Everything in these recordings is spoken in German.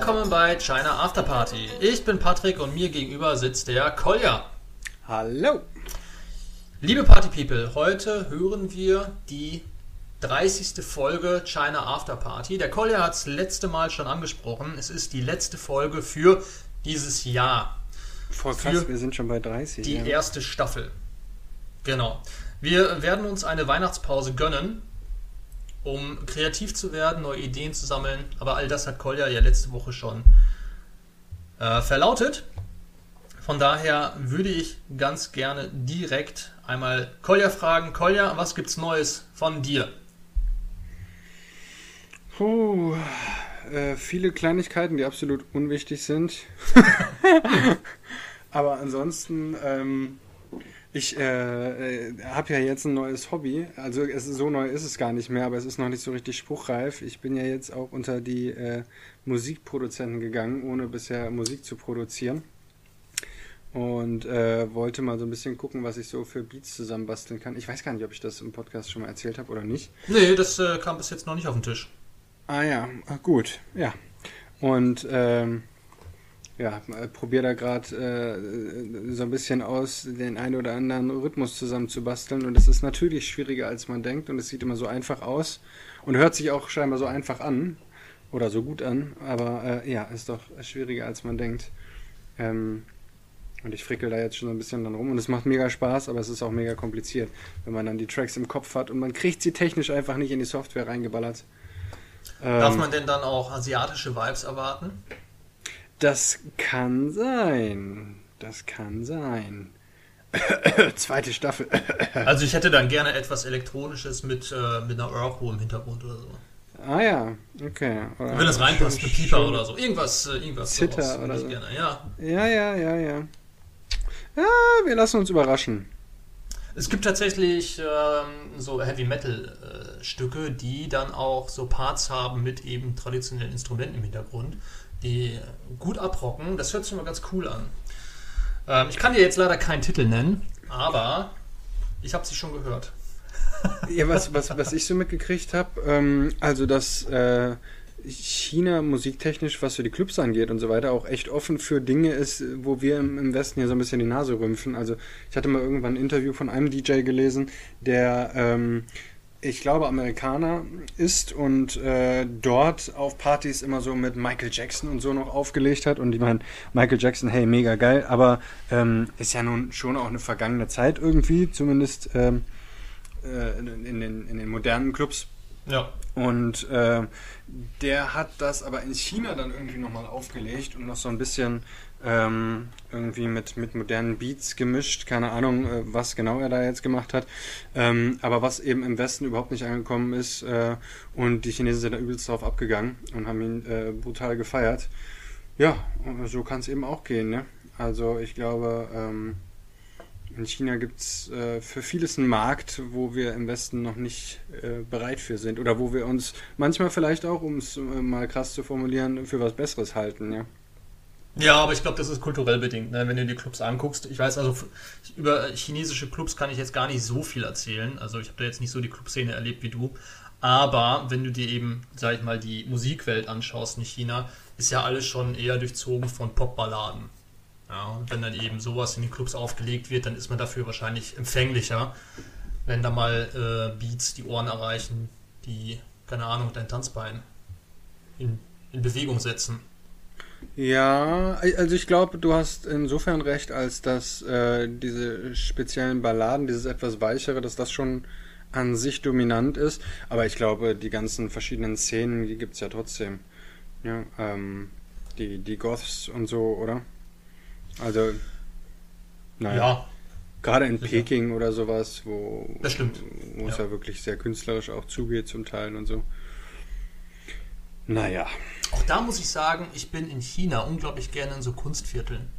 Willkommen bei China After Party. Ich bin Patrick und mir gegenüber sitzt der Kolja. Hallo. Liebe Party People, heute hören wir die 30. Folge China After Party. Der Kolja hat es letzte Mal schon angesprochen. Es ist die letzte Folge für dieses Jahr. Voll krass, wir sind schon bei 30. Die ja. erste Staffel. Genau. Wir werden uns eine Weihnachtspause gönnen, um kreativ zu werden, neue Ideen zu sammeln. Aber all das hat Kolja ja letzte Woche schon äh, verlautet. Von daher würde ich ganz gerne direkt einmal Kolja fragen. Kolja, was gibt's Neues von dir? Puh, äh, viele Kleinigkeiten, die absolut unwichtig sind. Aber ansonsten, ähm, ich äh, äh habe ja jetzt ein neues Hobby. Also es, so neu ist es gar nicht mehr, aber es ist noch nicht so richtig spruchreif. Ich bin ja jetzt auch unter die äh, Musikproduzenten gegangen, ohne bisher Musik zu produzieren. Und äh, wollte mal so ein bisschen gucken, was ich so für Beats zusammenbasteln kann. Ich weiß gar nicht, ob ich das im Podcast schon mal erzählt habe oder nicht. Nee, das äh, kam bis jetzt noch nicht auf den Tisch. Ah ja, ah, gut, ja. Und ähm, ja, probiere da gerade äh, so ein bisschen aus, den einen oder anderen Rhythmus zusammenzubasteln. Und es ist natürlich schwieriger, als man denkt. Und es sieht immer so einfach aus und hört sich auch scheinbar so einfach an oder so gut an. Aber äh, ja, ist doch schwieriger, als man denkt. Ähm, und ich frickel da jetzt schon so ein bisschen dann rum. Und es macht mega Spaß, aber es ist auch mega kompliziert, wenn man dann die Tracks im Kopf hat und man kriegt sie technisch einfach nicht in die Software reingeballert. Darf ähm, man denn dann auch asiatische Vibes erwarten? Das kann sein. Das kann sein. Zweite Staffel. also ich hätte dann gerne etwas Elektronisches mit, äh, mit einer Urko im Hintergrund oder so. Ah ja, okay. Oder Wenn das reinpasst, mit Pieper oder so. Irgendwas, äh, irgendwas. Zitter oder so. Gerne. Ja. ja, ja, ja, ja. Ja, wir lassen uns überraschen. Es gibt tatsächlich ähm, so Heavy Metal äh, Stücke, die dann auch so Parts haben mit eben traditionellen Instrumenten im Hintergrund die gut abrocken. Das hört sich immer ganz cool an. Ähm, ich kann dir jetzt leider keinen Titel nennen, aber ich habe sie schon gehört. ja, was, was, was ich so mitgekriegt habe, ähm, also dass äh, China musiktechnisch, was für die Clubs angeht und so weiter, auch echt offen für Dinge ist, wo wir im, im Westen ja so ein bisschen die Nase rümpfen. Also ich hatte mal irgendwann ein Interview von einem DJ gelesen, der ähm, ich glaube, Amerikaner ist und äh, dort auf Partys immer so mit Michael Jackson und so noch aufgelegt hat. Und ich meine, Michael Jackson, hey, mega geil, aber ähm, ist ja nun schon auch eine vergangene Zeit irgendwie, zumindest ähm, äh, in, in, den, in den modernen Clubs. Ja. Und äh, der hat das aber in China dann irgendwie nochmal aufgelegt und noch so ein bisschen ähm, irgendwie mit, mit modernen Beats gemischt. Keine Ahnung, äh, was genau er da jetzt gemacht hat. Ähm, aber was eben im Westen überhaupt nicht angekommen ist. Äh, und die Chinesen sind da übelst drauf abgegangen und haben ihn äh, brutal gefeiert. Ja, so kann es eben auch gehen. Ne? Also ich glaube, ähm, in China gibt es äh, für vieles einen Markt, wo wir im Westen noch nicht äh, bereit für sind. Oder wo wir uns manchmal vielleicht auch, um es äh, mal krass zu formulieren, für was Besseres halten. Ja. Ja, aber ich glaube, das ist kulturell bedingt, ne? wenn du die Clubs anguckst. Ich weiß also, über chinesische Clubs kann ich jetzt gar nicht so viel erzählen. Also ich habe da jetzt nicht so die Clubszene erlebt wie du. Aber wenn du dir eben, sag ich mal, die Musikwelt anschaust in China, ist ja alles schon eher durchzogen von Popballaden. Ja, und wenn dann eben sowas in den Clubs aufgelegt wird, dann ist man dafür wahrscheinlich empfänglicher, wenn da mal äh, Beats die Ohren erreichen, die, keine Ahnung, dein Tanzbein in, in Bewegung setzen. Ja, also ich glaube, du hast insofern recht, als dass äh, diese speziellen Balladen, dieses etwas weichere, dass das schon an sich dominant ist. Aber ich glaube, die ganzen verschiedenen Szenen, die gibt es ja trotzdem. Ja, ähm, die, die Goths und so, oder? Also, naja. Ja. Gerade in Peking oder sowas, wo, das es ja. ja wirklich sehr künstlerisch auch zugeht zum Teil und so. Naja. Auch da muss ich sagen, ich bin in China unglaublich gerne in so Kunstvierteln.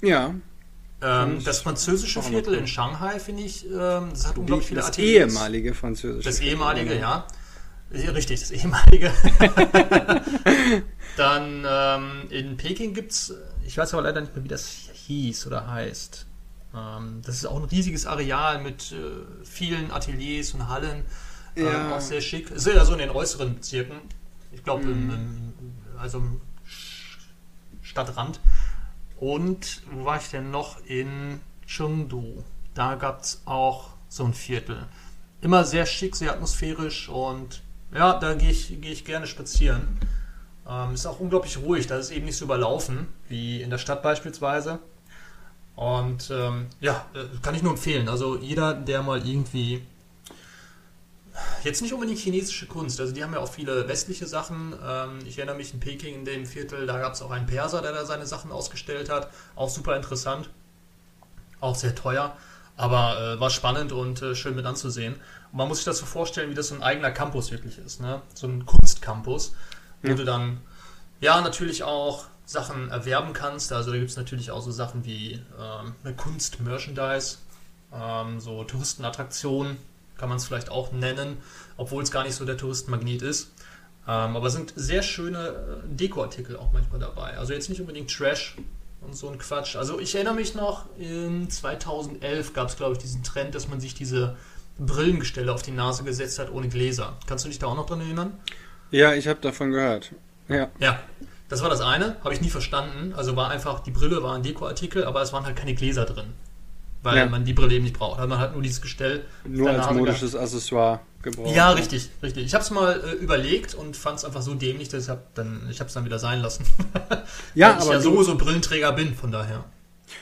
Ja. Ähm, das französische Viertel in Shanghai, finde ich, ähm, das hat unglaublich viele Das Ateliers. ehemalige französische Das ehemalige, ja. ja. Richtig, das ehemalige. Dann ähm, in Peking gibt es, ich weiß aber leider nicht mehr, wie das hieß oder heißt. Ähm, das ist auch ein riesiges Areal mit äh, vielen Ateliers und Hallen. Ähm, ja. auch sehr schick. Ist ja so in den äußeren Bezirken. Ich glaube, mhm. also Stadtrand. Und wo war ich denn noch? In Chengdu. Da gab es auch so ein Viertel. Immer sehr schick, sehr atmosphärisch und ja, da gehe ich, geh ich gerne spazieren. Ähm, ist auch unglaublich ruhig, da ist eben nicht so überlaufen wie in der Stadt beispielsweise. Und ähm, ja, äh, kann ich nur empfehlen. Also jeder, der mal irgendwie jetzt nicht unbedingt chinesische Kunst, also die haben ja auch viele westliche Sachen. Ähm, ich erinnere mich in Peking in dem Viertel, da gab es auch einen Perser, der da seine Sachen ausgestellt hat. Auch super interessant, auch sehr teuer, aber äh, war spannend und äh, schön mit anzusehen. Und man muss sich das so vorstellen, wie das so ein eigener Campus wirklich ist, ne? so ein Kunstcampus, wo ja. du dann ja natürlich auch Sachen erwerben kannst. Also da gibt es natürlich auch so Sachen wie ähm, Kunst-Merchandise, ähm, so Touristenattraktionen kann man es vielleicht auch nennen, obwohl es gar nicht so der Touristenmagnet ist. Ähm, aber sind sehr schöne äh, Dekoartikel auch manchmal dabei. Also jetzt nicht unbedingt Trash und so ein Quatsch. Also ich erinnere mich noch, in 2011 gab es, glaube ich, diesen Trend, dass man sich diese Brillengestelle auf die Nase gesetzt hat ohne Gläser. Kannst du dich da auch noch dran erinnern? Ja, ich habe davon gehört. Ja. Ja, das war das eine, habe ich nie verstanden. Also war einfach, die Brille war ein Dekoartikel, aber es waren halt keine Gläser drin weil ja. man die Brille eben nicht braucht. Also man hat nur dieses Gestell. Nur als modisches gehabt. Accessoire gebraucht. Ja, richtig, richtig. Ich habe es mal äh, überlegt und fand es einfach so dämlich, dass ich habe dann, ich es dann wieder sein lassen. ja, weil ich ja sowieso Brillenträger bin, von daher.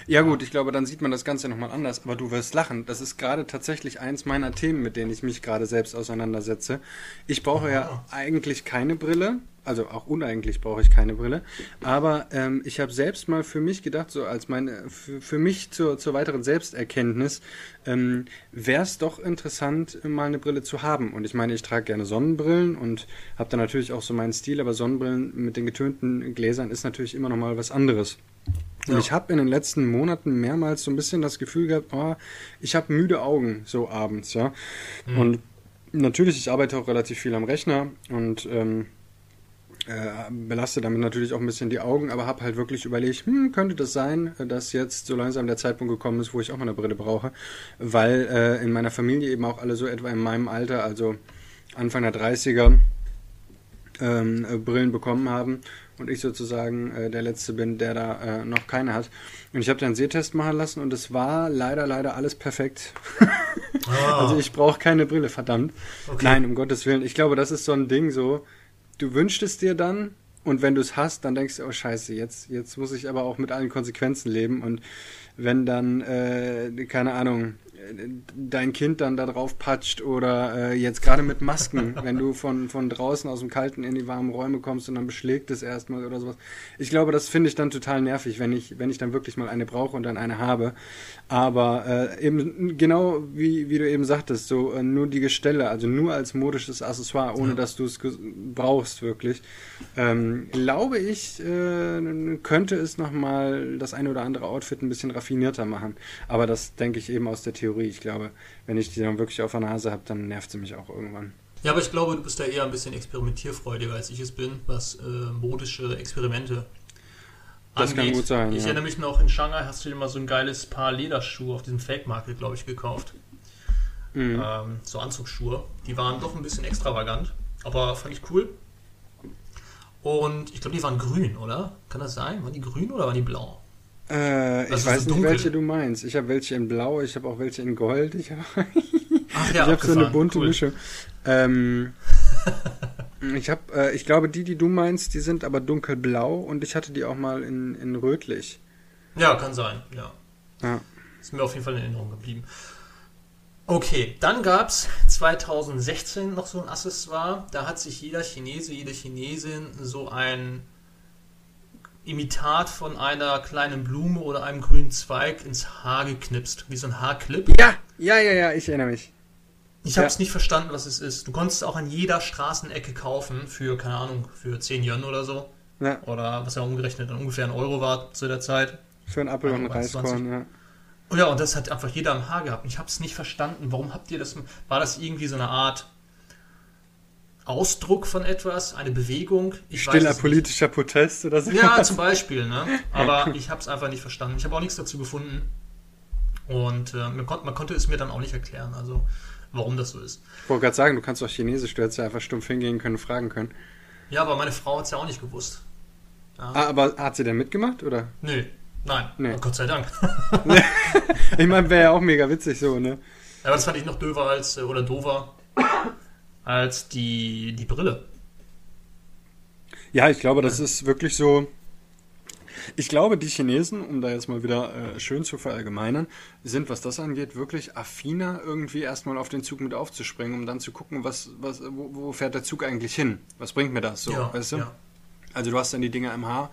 Ja gut, ich glaube, dann sieht man das Ganze nochmal anders, aber du wirst lachen. Das ist gerade tatsächlich eins meiner Themen, mit denen ich mich gerade selbst auseinandersetze. Ich brauche ja, ja eigentlich keine Brille, also auch uneigentlich brauche ich keine Brille, aber ähm, ich habe selbst mal für mich gedacht, so als meine, für, für mich zur, zur weiteren Selbsterkenntnis, ähm, wäre es doch interessant, mal eine Brille zu haben. Und ich meine, ich trage gerne Sonnenbrillen und habe da natürlich auch so meinen Stil, aber Sonnenbrillen mit den getönten Gläsern ist natürlich immer noch mal was anderes. Und ja. ich habe in den letzten Monaten mehrmals so ein bisschen das Gefühl gehabt, oh, ich habe müde Augen so abends, ja. Mhm. Und natürlich, ich arbeite auch relativ viel am Rechner und ähm, äh, belaste damit natürlich auch ein bisschen die Augen, aber habe halt wirklich überlegt, hm, könnte das sein, dass jetzt so langsam der Zeitpunkt gekommen ist, wo ich auch mal eine Brille brauche, weil äh, in meiner Familie eben auch alle so etwa in meinem Alter, also Anfang der 30er, ähm, äh, Brillen bekommen haben und ich sozusagen äh, der Letzte bin, der da äh, noch keine hat. Und ich habe dann einen Sehtest machen lassen und es war leider, leider alles perfekt. ah. Also ich brauche keine Brille, verdammt. Okay. Nein, um Gottes Willen. Ich glaube, das ist so ein Ding so, du wünschst es dir dann und wenn du es hast, dann denkst du, oh scheiße, jetzt, jetzt muss ich aber auch mit allen Konsequenzen leben und wenn dann, äh, keine Ahnung, dein Kind dann da drauf patscht oder äh, jetzt gerade mit Masken, wenn du von, von draußen aus dem Kalten in die warmen Räume kommst und dann beschlägt es erstmal oder sowas. Ich glaube, das finde ich dann total nervig, wenn ich, wenn ich dann wirklich mal eine brauche und dann eine habe. Aber äh, eben genau wie, wie du eben sagtest, so äh, nur die Gestelle, also nur als modisches Accessoire, ohne ja. dass du es brauchst wirklich, ähm, glaube ich, äh, könnte es nochmal das eine oder andere Outfit ein bisschen raffinierter machen. Aber das denke ich eben aus der Theorie Theorie. Ich glaube, wenn ich die dann wirklich auf der Nase habe, dann nervt sie mich auch irgendwann. Ja, aber ich glaube, du bist da eher ein bisschen experimentierfreudiger, als ich es bin, was äh, modische Experimente das angeht. kann gut sein. Ich ja. erinnere mich noch, in Shanghai hast du dir mal so ein geiles Paar Lederschuhe auf diesem Fake-Market, glaube ich, gekauft. Mhm. Ähm, so Anzugsschuhe. Die waren doch ein bisschen extravagant, aber fand ich cool. Und ich glaube, die waren grün, oder? Kann das sein? Waren die grün oder waren die blau? Äh, ich weiß nicht, welche du meinst. Ich habe welche in Blau, ich habe auch welche in Gold. Ich habe ja, hab so eine bunte cool. Mischung. Ähm, ich habe, äh, ich glaube, die, die du meinst, die sind aber dunkelblau und ich hatte die auch mal in, in rötlich. Ja, kann sein, ja. ja. Ist mir auf jeden Fall in Erinnerung geblieben. Okay, dann gab es 2016 noch so ein Accessoire. Da hat sich jeder Chinese, jede Chinesin so ein Imitat von einer kleinen Blume oder einem grünen Zweig ins Haar geknipst, wie so ein Haarclip. Ja, ja, ja, ja, ich erinnere mich. Ich habe es nicht verstanden, was es ist. Du konntest es auch an jeder Straßenecke kaufen für, keine Ahnung, für 10 Yuan oder so. Ja. Oder was ja umgerechnet dann ungefähr ein Euro war zu der Zeit. Für einen Apfel und einen Reiskorn, ja. Oh ja, und das hat einfach jeder am Haar gehabt. Ich habe es nicht verstanden. Warum habt ihr das? War das irgendwie so eine Art Ausdruck von etwas, eine Bewegung. Ich Stiller politischer. Protest oder so. Ja, zum Beispiel. Ne? Aber ich habe es einfach nicht verstanden. Ich habe auch nichts dazu gefunden. Und äh, man, kon man, konnte es mir dann auch nicht erklären, also warum das so ist. Ich wollte gerade sagen, du kannst auch Chinesisch, du hättest ja einfach stumpf hingehen können, fragen können. Ja, aber meine Frau hat es ja auch nicht gewusst. Ja. Ah, aber hat sie denn mitgemacht, oder? Nö, nein. Nee. Gott sei Dank. ich meine, wäre ja auch mega witzig so, ne? Ja, aber das fand ich noch döver als, äh, oder dover als die, die Brille. Ja, ich glaube, das ist wirklich so. Ich glaube, die Chinesen, um da jetzt mal wieder äh, schön zu verallgemeinern, sind, was das angeht, wirklich affiner, irgendwie erstmal auf den Zug mit aufzuspringen, um dann zu gucken, was, was, wo, wo fährt der Zug eigentlich hin? Was bringt mir das so, ja, weißt du? Ja. Also du hast dann die Dinger im Haar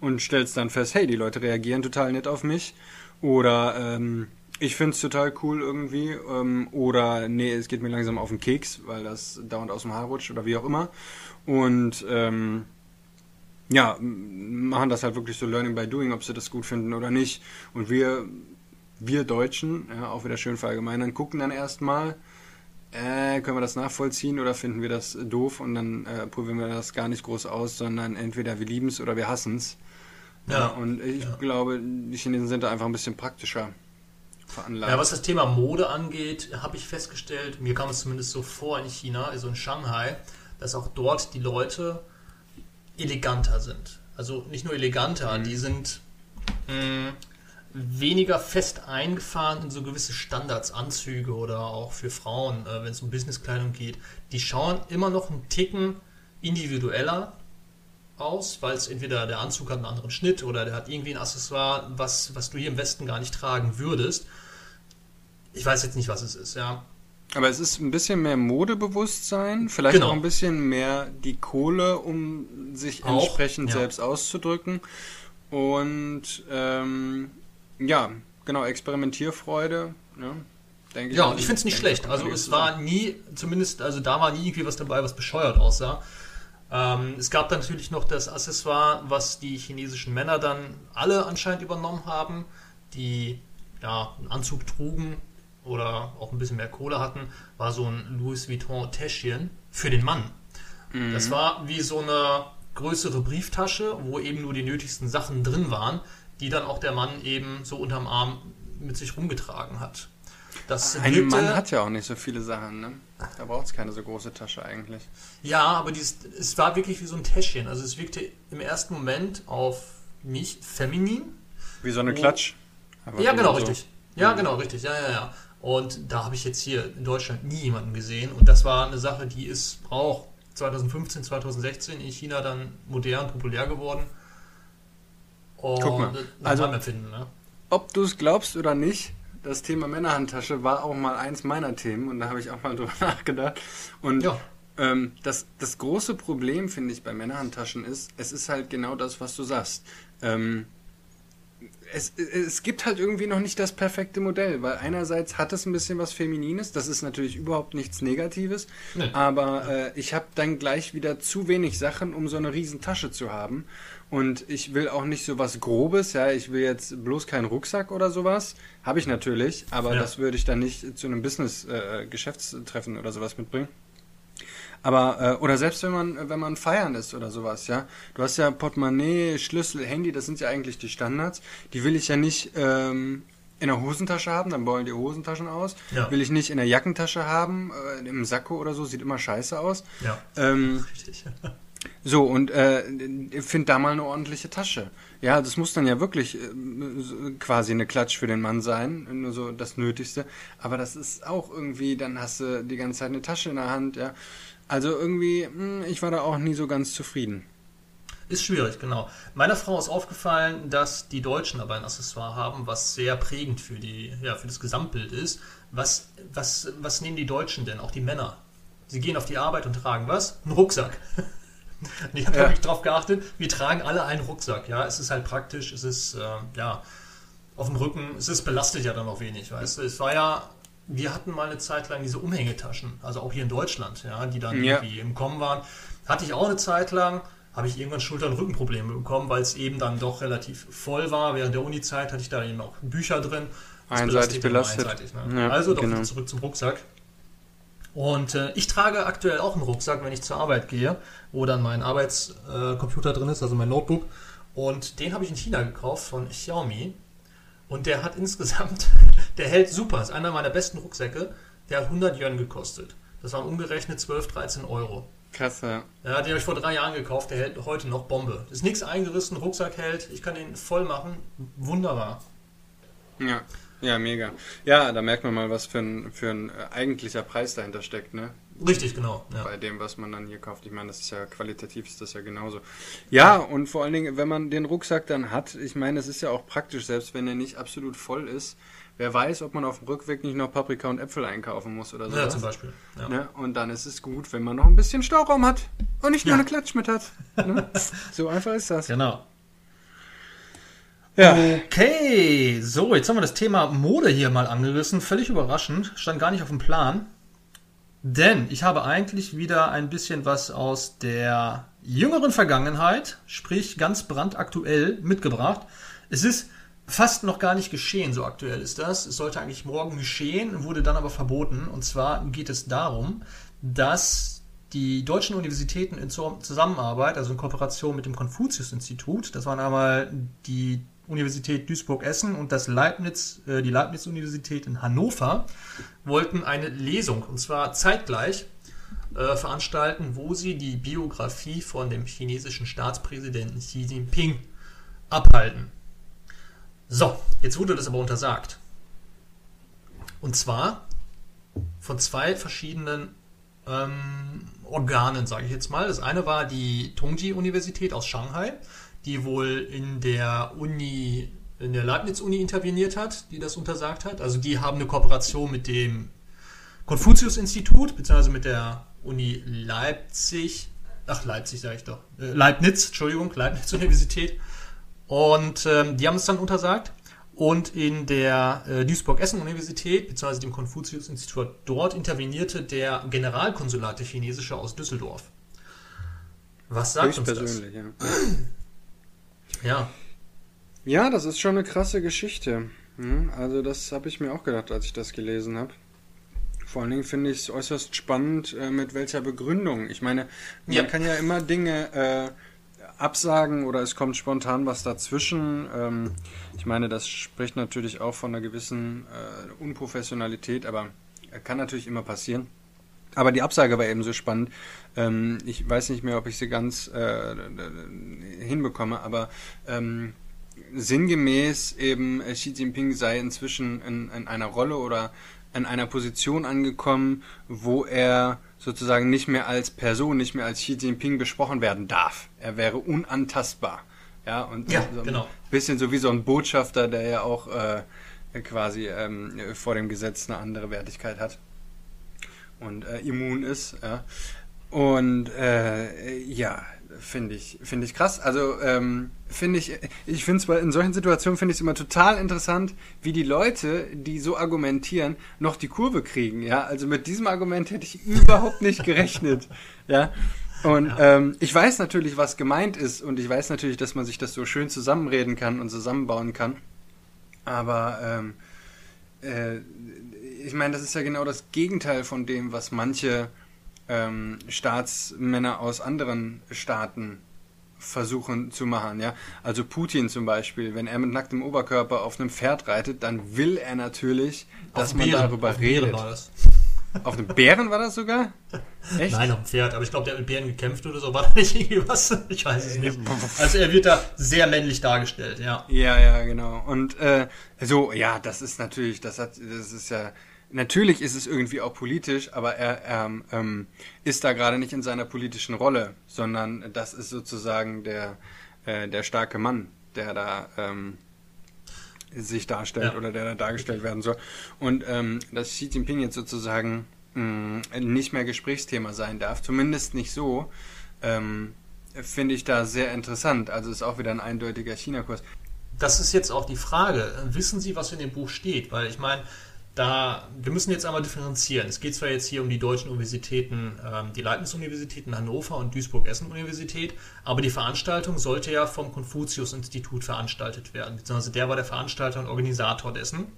und stellst dann fest, hey, die Leute reagieren total nett auf mich. Oder ähm, ich finde es total cool irgendwie. Ähm, oder nee, es geht mir langsam auf den Keks, weil das dauernd aus dem Haar rutscht oder wie auch immer. Und ähm, ja, machen das halt wirklich so Learning by Doing, ob sie das gut finden oder nicht. Und wir, wir Deutschen, ja, auch wieder schön verallgemeinern, gucken dann erstmal, äh, können wir das nachvollziehen oder finden wir das doof und dann äh, probieren wir das gar nicht groß aus, sondern entweder wir lieben es oder wir hassen es. Ja, ja, und ich ja. glaube, die Chinesen sind da einfach ein bisschen praktischer veranlagt. Ja, was das Thema Mode angeht, habe ich festgestellt, mir kam es zumindest so vor in China, also in Shanghai, dass auch dort die Leute eleganter sind. Also nicht nur eleganter, mhm. die sind mh, weniger fest eingefahren in so gewisse Standards, Anzüge oder auch für Frauen, äh, wenn es um Businesskleidung geht. Die schauen immer noch einen Ticken individueller aus, weil es entweder der Anzug hat einen anderen Schnitt oder der hat irgendwie ein Accessoire, was, was du hier im Westen gar nicht tragen würdest. Ich weiß jetzt nicht, was es ist, ja. Aber es ist ein bisschen mehr Modebewusstsein, vielleicht genau. auch ein bisschen mehr die Kohle, um sich auch, entsprechend ja. selbst auszudrücken. Und ähm, ja, genau, Experimentierfreude. Ne? Denke ja, ich, und ich finde es nicht schlecht. Also es war nie, zumindest, also da war nie irgendwie was dabei, was bescheuert aussah. Ähm, es gab dann natürlich noch das Accessoire, was die chinesischen Männer dann alle anscheinend übernommen haben, die ja, einen Anzug trugen, oder auch ein bisschen mehr Kohle hatten, war so ein Louis Vuitton Täschchen für den Mann. Mhm. Das war wie so eine größere Brieftasche, wo eben nur die nötigsten Sachen drin waren, die dann auch der Mann eben so unterm Arm mit sich rumgetragen hat. Das Ein wirkte, Mann hat ja auch nicht so viele Sachen, ne? Da braucht es keine so große Tasche eigentlich. Ja, aber dies, es war wirklich wie so ein Täschchen. Also es wirkte im ersten Moment auf mich feminin. Wie so eine Klatsch. ja, genau, so. richtig. Ja, mhm. genau, richtig. Ja, ja, ja. Und da habe ich jetzt hier in Deutschland nie jemanden gesehen. Und das war eine Sache, die ist auch 2015, 2016 in China dann modern, populär geworden. Und Guck mal, also, empfinden, ne? ob du es glaubst oder nicht, das Thema Männerhandtasche war auch mal eins meiner Themen und da habe ich auch mal drüber nachgedacht. Und ja. ähm, das, das große Problem, finde ich, bei Männerhandtaschen ist, es ist halt genau das, was du sagst. Ähm, es, es gibt halt irgendwie noch nicht das perfekte Modell, weil einerseits hat es ein bisschen was Feminines, das ist natürlich überhaupt nichts Negatives, nee. aber äh, ich habe dann gleich wieder zu wenig Sachen, um so eine riesen Tasche zu haben. Und ich will auch nicht so was Grobes, ja, ich will jetzt bloß keinen Rucksack oder sowas. Habe ich natürlich, aber ja. das würde ich dann nicht zu einem Business-Geschäftstreffen äh, oder sowas mitbringen. Aber, äh, oder selbst wenn man, wenn man feiern ist oder sowas, ja. Du hast ja Portemonnaie, Schlüssel, Handy, das sind ja eigentlich die Standards. Die will ich ja nicht ähm, in der Hosentasche haben, dann beulen die Hosentaschen aus. Ja. Will ich nicht in der Jackentasche haben, äh, im Sakko oder so, sieht immer scheiße aus. Ja. Ähm, Richtig. So, und äh, find da mal eine ordentliche Tasche. Ja, das muss dann ja wirklich äh, quasi eine Klatsch für den Mann sein, nur so das Nötigste. Aber das ist auch irgendwie, dann hast du die ganze Zeit eine Tasche in der Hand, ja. Also irgendwie, hm, ich war da auch nie so ganz zufrieden. Ist schwierig, genau. Meiner Frau ist aufgefallen, dass die Deutschen aber ein Accessoire haben, was sehr prägend für, die, ja, für das Gesamtbild ist. Was, was, was nehmen die Deutschen denn, auch die Männer? Sie gehen auf die Arbeit und tragen was? Einen Rucksack. Und ich habe ja. wirklich darauf geachtet, wir tragen alle einen Rucksack. Ja, es ist halt praktisch, es ist, äh, ja, auf dem Rücken, es ist belastet ja dann auch wenig, weißt du. Es war ja wir hatten mal eine Zeit lang diese Umhängetaschen, also auch hier in Deutschland, ja, die dann ja. irgendwie im Kommen waren. Hatte ich auch eine Zeit lang, habe ich irgendwann Schulter- und Rückenprobleme bekommen, weil es eben dann doch relativ voll war. Während der Uni-Zeit hatte ich da eben auch Bücher drin. Das einseitig belastet. Einseitig, ne? ja, also doch genau. zurück zum Rucksack. Und äh, ich trage aktuell auch einen Rucksack, wenn ich zur Arbeit gehe, wo dann mein Arbeitscomputer äh, drin ist, also mein Notebook. Und den habe ich in China gekauft von Xiaomi. Und der hat insgesamt, der hält super, ist einer meiner besten Rucksäcke. Der hat 100 Yuan gekostet. Das waren umgerechnet 12, 13 Euro. Krass, ja. Ja, den habe ich vor drei Jahren gekauft, der hält heute noch Bombe. Ist nichts eingerissen, Rucksack hält, ich kann den voll machen. Wunderbar. Ja, ja, mega. Ja, da merkt man mal, was für ein, für ein äh, eigentlicher Preis dahinter steckt, ne? Richtig, genau. Ja. Bei dem, was man dann hier kauft. Ich meine, das ist ja qualitativ, ist das ja genauso. Ja, und vor allen Dingen, wenn man den Rucksack dann hat, ich meine, es ist ja auch praktisch, selbst wenn er nicht absolut voll ist. Wer weiß, ob man auf dem Rückweg nicht noch Paprika und Äpfel einkaufen muss oder so. ja, zum Beispiel. Ja. Ne? Und dann ist es gut, wenn man noch ein bisschen Stauraum hat und nicht nur Ja. eine Klatsch mit hat. Ne? so einfach ist das. Genau. Ja. Okay, so, jetzt haben wir das Thema Mode hier mal angerissen. Völlig überraschend, stand gar nicht auf dem Plan. Denn ich habe eigentlich wieder ein bisschen was aus der jüngeren Vergangenheit, sprich ganz brandaktuell, mitgebracht. Es ist fast noch gar nicht geschehen, so aktuell ist das. Es sollte eigentlich morgen geschehen, wurde dann aber verboten. Und zwar geht es darum, dass die deutschen Universitäten in Zu- Zusammenarbeit, also in Kooperation mit dem Konfuzius-Institut, das waren einmal die Universität Duisburg-Essen und das Leibniz, äh, die Leibniz-Universität in Hannover, wollten eine Lesung, und zwar zeitgleich, äh, veranstalten, wo sie die Biografie von dem chinesischen Staatspräsidenten Xi Jinping abhalten. So, jetzt wurde das aber untersagt. Und zwar von zwei verschiedenen ähm, Organen, sage ich jetzt mal. Das eine war die Tongji-Universität aus Shanghai, die wohl in der Uni, in der Leibniz-Uni interveniert hat, die das untersagt hat. Also die haben eine Kooperation mit dem Konfuzius-Institut, beziehungsweise mit der Uni Leipzig, ach Leipzig sage ich doch, äh, Leibniz, Entschuldigung, Leibniz-Universität. Und ähm, die haben es dann untersagt. Und in der äh, Duisburg-Essen-Universität, beziehungsweise dem Konfuzius-Institut, dort intervenierte der Generalkonsulate chinesische aus Düsseldorf. Was sagt uns das? Ja. Ja, Ja, das ist schon eine krasse Geschichte. Hm, Also das habe ich mir auch gedacht, als ich das gelesen habe. Vor allen Dingen finde ich es äußerst spannend, äh, mit welcher Begründung. Ich meine, man Ja. kann ja immer Dinge äh, absagen oder es kommt spontan was dazwischen. Ähm, ich meine, das spricht natürlich auch von einer gewissen äh, Unprofessionalität, aber äh, kann natürlich immer passieren. Aber die Absage war eben so spannend. Ähm, ich weiß nicht mehr, ob ich sie ganz äh, hinbekomme, aber ähm, sinngemäß eben äh, Xi Jinping sei inzwischen in, in einer Rolle oder in einer Position angekommen, wo er sozusagen nicht mehr als Person, nicht mehr als Xi Jinping besprochen werden darf. Er wäre unantastbar. Ja, und Ja, so ein genau. bisschen so wie so ein Botschafter, der ja auch äh, quasi ähm, vor dem Gesetz eine andere Wertigkeit hat und äh, immun ist. Ja. Und äh, ja, finde ich, finde ich krass. Also ähm, finde ich, ich finde zwar in solchen Situationen finde ich es immer total interessant, wie die Leute, die so argumentieren, noch die Kurve kriegen. Ja, also mit diesem Argument hätte ich überhaupt nicht gerechnet. Ja. Und ähm, ich weiß natürlich, was gemeint ist, und ich weiß natürlich, dass man sich das so schön zusammenreden kann und zusammenbauen kann. Aber ähm, äh, ich meine, das ist ja genau das Gegenteil von dem, was manche ähm, Staatsmänner aus anderen Staaten versuchen zu machen, ja. Also Putin zum Beispiel, wenn er mit nacktem Oberkörper auf einem Pferd reitet, dann will er natürlich, dass auf man Bären, darüber auf Bären redet. War das. Auf einem Bären war das sogar? Echt? Nein, auf dem Pferd, aber ich glaube, der hat mit Bären gekämpft oder so. War da nicht irgendwie was? Ich weiß es nicht. Also er wird da sehr männlich dargestellt, ja. Ja, ja, genau. Und äh, so, ja, das ist natürlich, das hat, das ist ja, natürlich ist es irgendwie auch politisch, aber er ähm, ähm, ist da gerade nicht in seiner politischen Rolle, sondern das ist sozusagen der, äh, der starke Mann, der da ähm, sich darstellt Ja. oder der da dargestellt werden soll. Und ähm, dass Xi Jinping jetzt sozusagen mh, nicht mehr Gesprächsthema sein darf, zumindest nicht so, ähm, finde ich da sehr interessant. Also ist auch wieder ein eindeutiger China-Kurs. Das ist jetzt auch die Frage. Wissen Sie, was in dem Buch steht? Weil ich meine, da, wir müssen jetzt einmal differenzieren. Es geht zwar jetzt hier um die deutschen Universitäten, ähm, die Leibniz-Universität in Hannover und Duisburg-Essen-Universität, aber die Veranstaltung sollte ja vom Konfuzius-Institut veranstaltet werden, beziehungsweise der war der Veranstalter und Organisator dessen,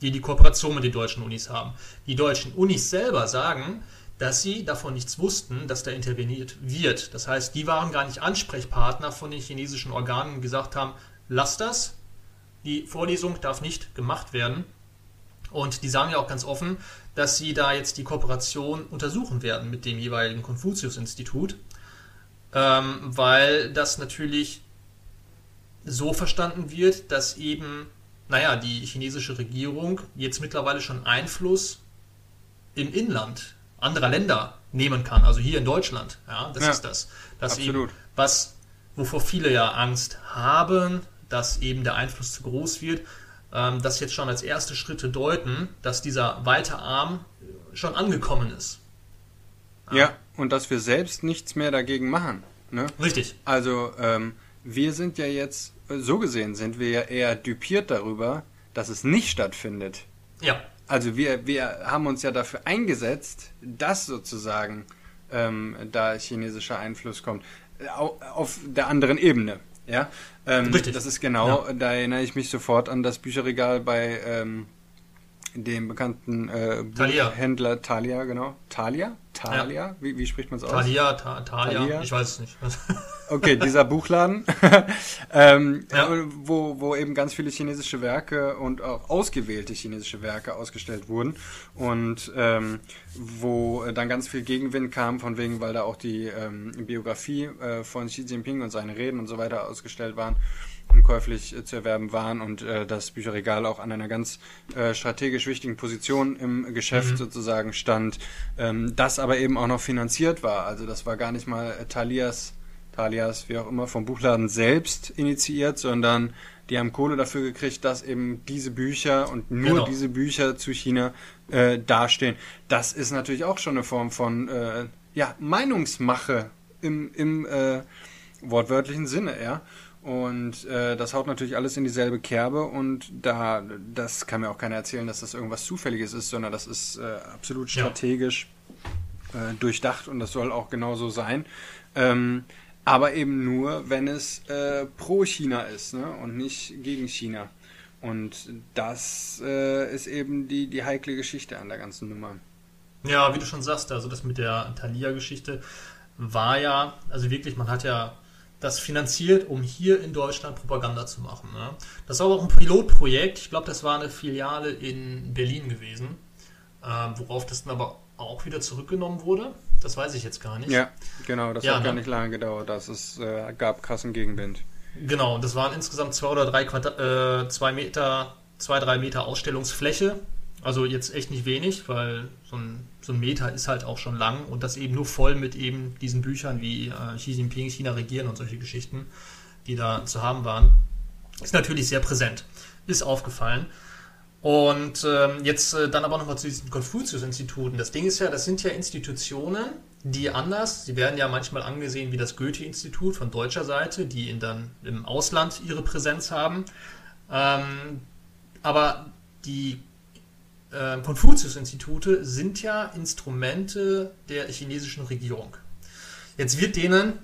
die die Kooperation mit den deutschen Unis haben. Die deutschen Unis selber sagen, dass sie davon nichts wussten, dass da interveniert wird. Das heißt, die waren gar nicht Ansprechpartner von den chinesischen Organen und gesagt haben, lass das, die Vorlesung darf nicht gemacht werden. Und die sagen ja auch ganz offen, dass sie da jetzt die Kooperation untersuchen werden mit dem jeweiligen Konfuzius-Institut, ähm, weil das natürlich so verstanden wird, dass eben, naja, die chinesische Regierung jetzt mittlerweile schon Einfluss im Inland anderer Länder nehmen kann, also hier in Deutschland. Ja, das Ja, ist das. Dass absolut. eben, was, wovor viele ja Angst haben, dass eben der Einfluss zu groß wird, ähm, das jetzt schon als erste Schritte deuten, dass dieser weite Arm schon angekommen ist. Ja, und dass wir selbst nichts mehr dagegen machen. Ne? Richtig. Also, ähm, wir sind ja jetzt, äh, so gesehen sind wir ja eher düpiert darüber, dass es nicht stattfindet. Ja. Also wir, wir haben uns ja dafür eingesetzt, dass sozusagen ähm, da chinesischer Einfluss kommt. Au- Auf der anderen Ebene. Ja? Ähm, Richtig. Das ist genau, da erinnere ich mich sofort an das Bücherregal bei ähm, dem bekannten äh, Thalia. Buchhändler Thalia, genau. Thalia? Thalia? Wie, wie spricht man es aus? Thalia, Ta Thalia, Thalia? ich weiß es nicht. Okay, dieser Buchladen, ähm, Ja. wo, wo eben ganz viele chinesische Werke und auch ausgewählte chinesische Werke ausgestellt wurden und ähm, wo dann ganz viel Gegenwind kam, von wegen, weil da auch die ähm, Biografie äh, von Xi Jinping und seine Reden und so weiter ausgestellt waren und käuflich äh, zu erwerben waren und äh, das Bücherregal auch an einer ganz äh, strategisch wichtigen Position im Geschäft sozusagen stand, ähm, das aber eben auch noch finanziert war. Also das war gar nicht mal Thalias Talias, wie auch immer, vom Buchladen selbst initiiert, sondern die haben Kohle dafür gekriegt, dass eben diese Bücher und nur Genau. diese Bücher zu China äh, dastehen. Das ist natürlich auch schon eine Form von äh, ja, Meinungsmache im, im äh, wortwörtlichen Sinne, ja. Und äh, das haut natürlich alles in dieselbe Kerbe und da, das kann mir auch keiner erzählen, dass das irgendwas Zufälliges ist, sondern das ist äh, absolut Ja. strategisch äh, durchdacht und das soll auch genauso sein. Ähm, aber eben nur, wenn es äh, pro China ist ne? und nicht gegen China. Und das äh, ist eben die, die heikle Geschichte an der ganzen Nummer. Ja, wie du schon sagst, also das mit der Thalia-Geschichte war ja, also wirklich, man hat ja das finanziert, um hier in Deutschland Propaganda zu machen. Ne? Das war aber auch ein Pilotprojekt. Ich glaube, das war eine Filiale in Berlin gewesen, ähm, worauf das dann aber auch wieder zurückgenommen wurde. Das weiß ich jetzt gar nicht. Ja, genau, das Ja, hat gar ne? nicht lange gedauert. Das ist, äh, gab krassen Gegenwind. Genau, und das waren insgesamt zwei oder drei Quadra äh, zwei Meter, zwei, drei Meter Ausstellungsfläche. Also jetzt echt nicht wenig, weil so ein, so ein Meter ist halt auch schon lang und das eben nur voll mit eben diesen Büchern wie äh, Xi Jinping, China regieren und solche Geschichten, die da zu haben waren. Ist natürlich sehr präsent. Ist aufgefallen. Und ähm, jetzt äh, dann aber nochmal zu diesen Konfuzius-Instituten. Das Ding ist ja, das sind ja Institutionen, die anders, sie werden ja manchmal angesehen wie das Goethe-Institut von deutscher Seite, die in dann im Ausland ihre Präsenz haben. Ähm, aber die äh, Konfuzius-Institute sind ja Instrumente der chinesischen Regierung. Jetzt wird denen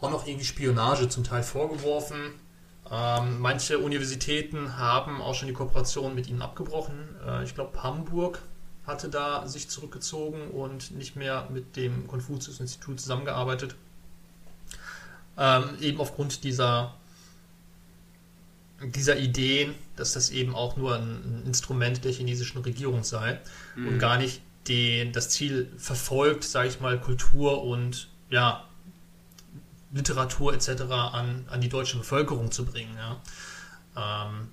auch noch irgendwie Spionage zum Teil vorgeworfen. Ähm, manche Universitäten haben auch schon die Kooperation mit ihnen abgebrochen. Äh, ich glaube, Hamburg hatte da sich zurückgezogen und nicht mehr mit dem Konfuzius-Institut zusammengearbeitet. Ähm, eben aufgrund dieser, dieser Ideen, dass das eben auch nur ein, Instrument der chinesischen Regierung sei und gar nicht den, das Ziel verfolgt, sage ich mal, Kultur und ja, Literatur etc. an, an die deutsche Bevölkerung zu bringen. Ja. Ähm,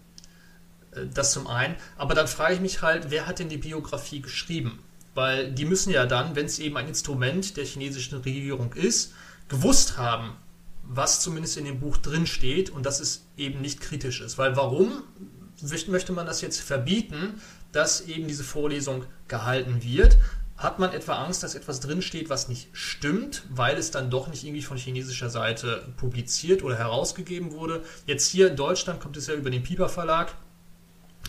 äh, das zum einen. Aber dann frage ich mich halt, wer hat denn die Biografie geschrieben? Weil die müssen ja dann, wenn es eben ein Instrument der chinesischen Regierung ist, gewusst haben, was zumindest in dem Buch drin steht und dass es eben nicht kritisch ist. Weil warum möchte man das jetzt verbieten, dass eben diese Vorlesung gehalten wird? Hat man etwa Angst, dass etwas drinsteht, was nicht stimmt, weil es dann doch nicht irgendwie von chinesischer Seite publiziert oder herausgegeben wurde? Jetzt hier in Deutschland kommt es ja über den Piper Verlag.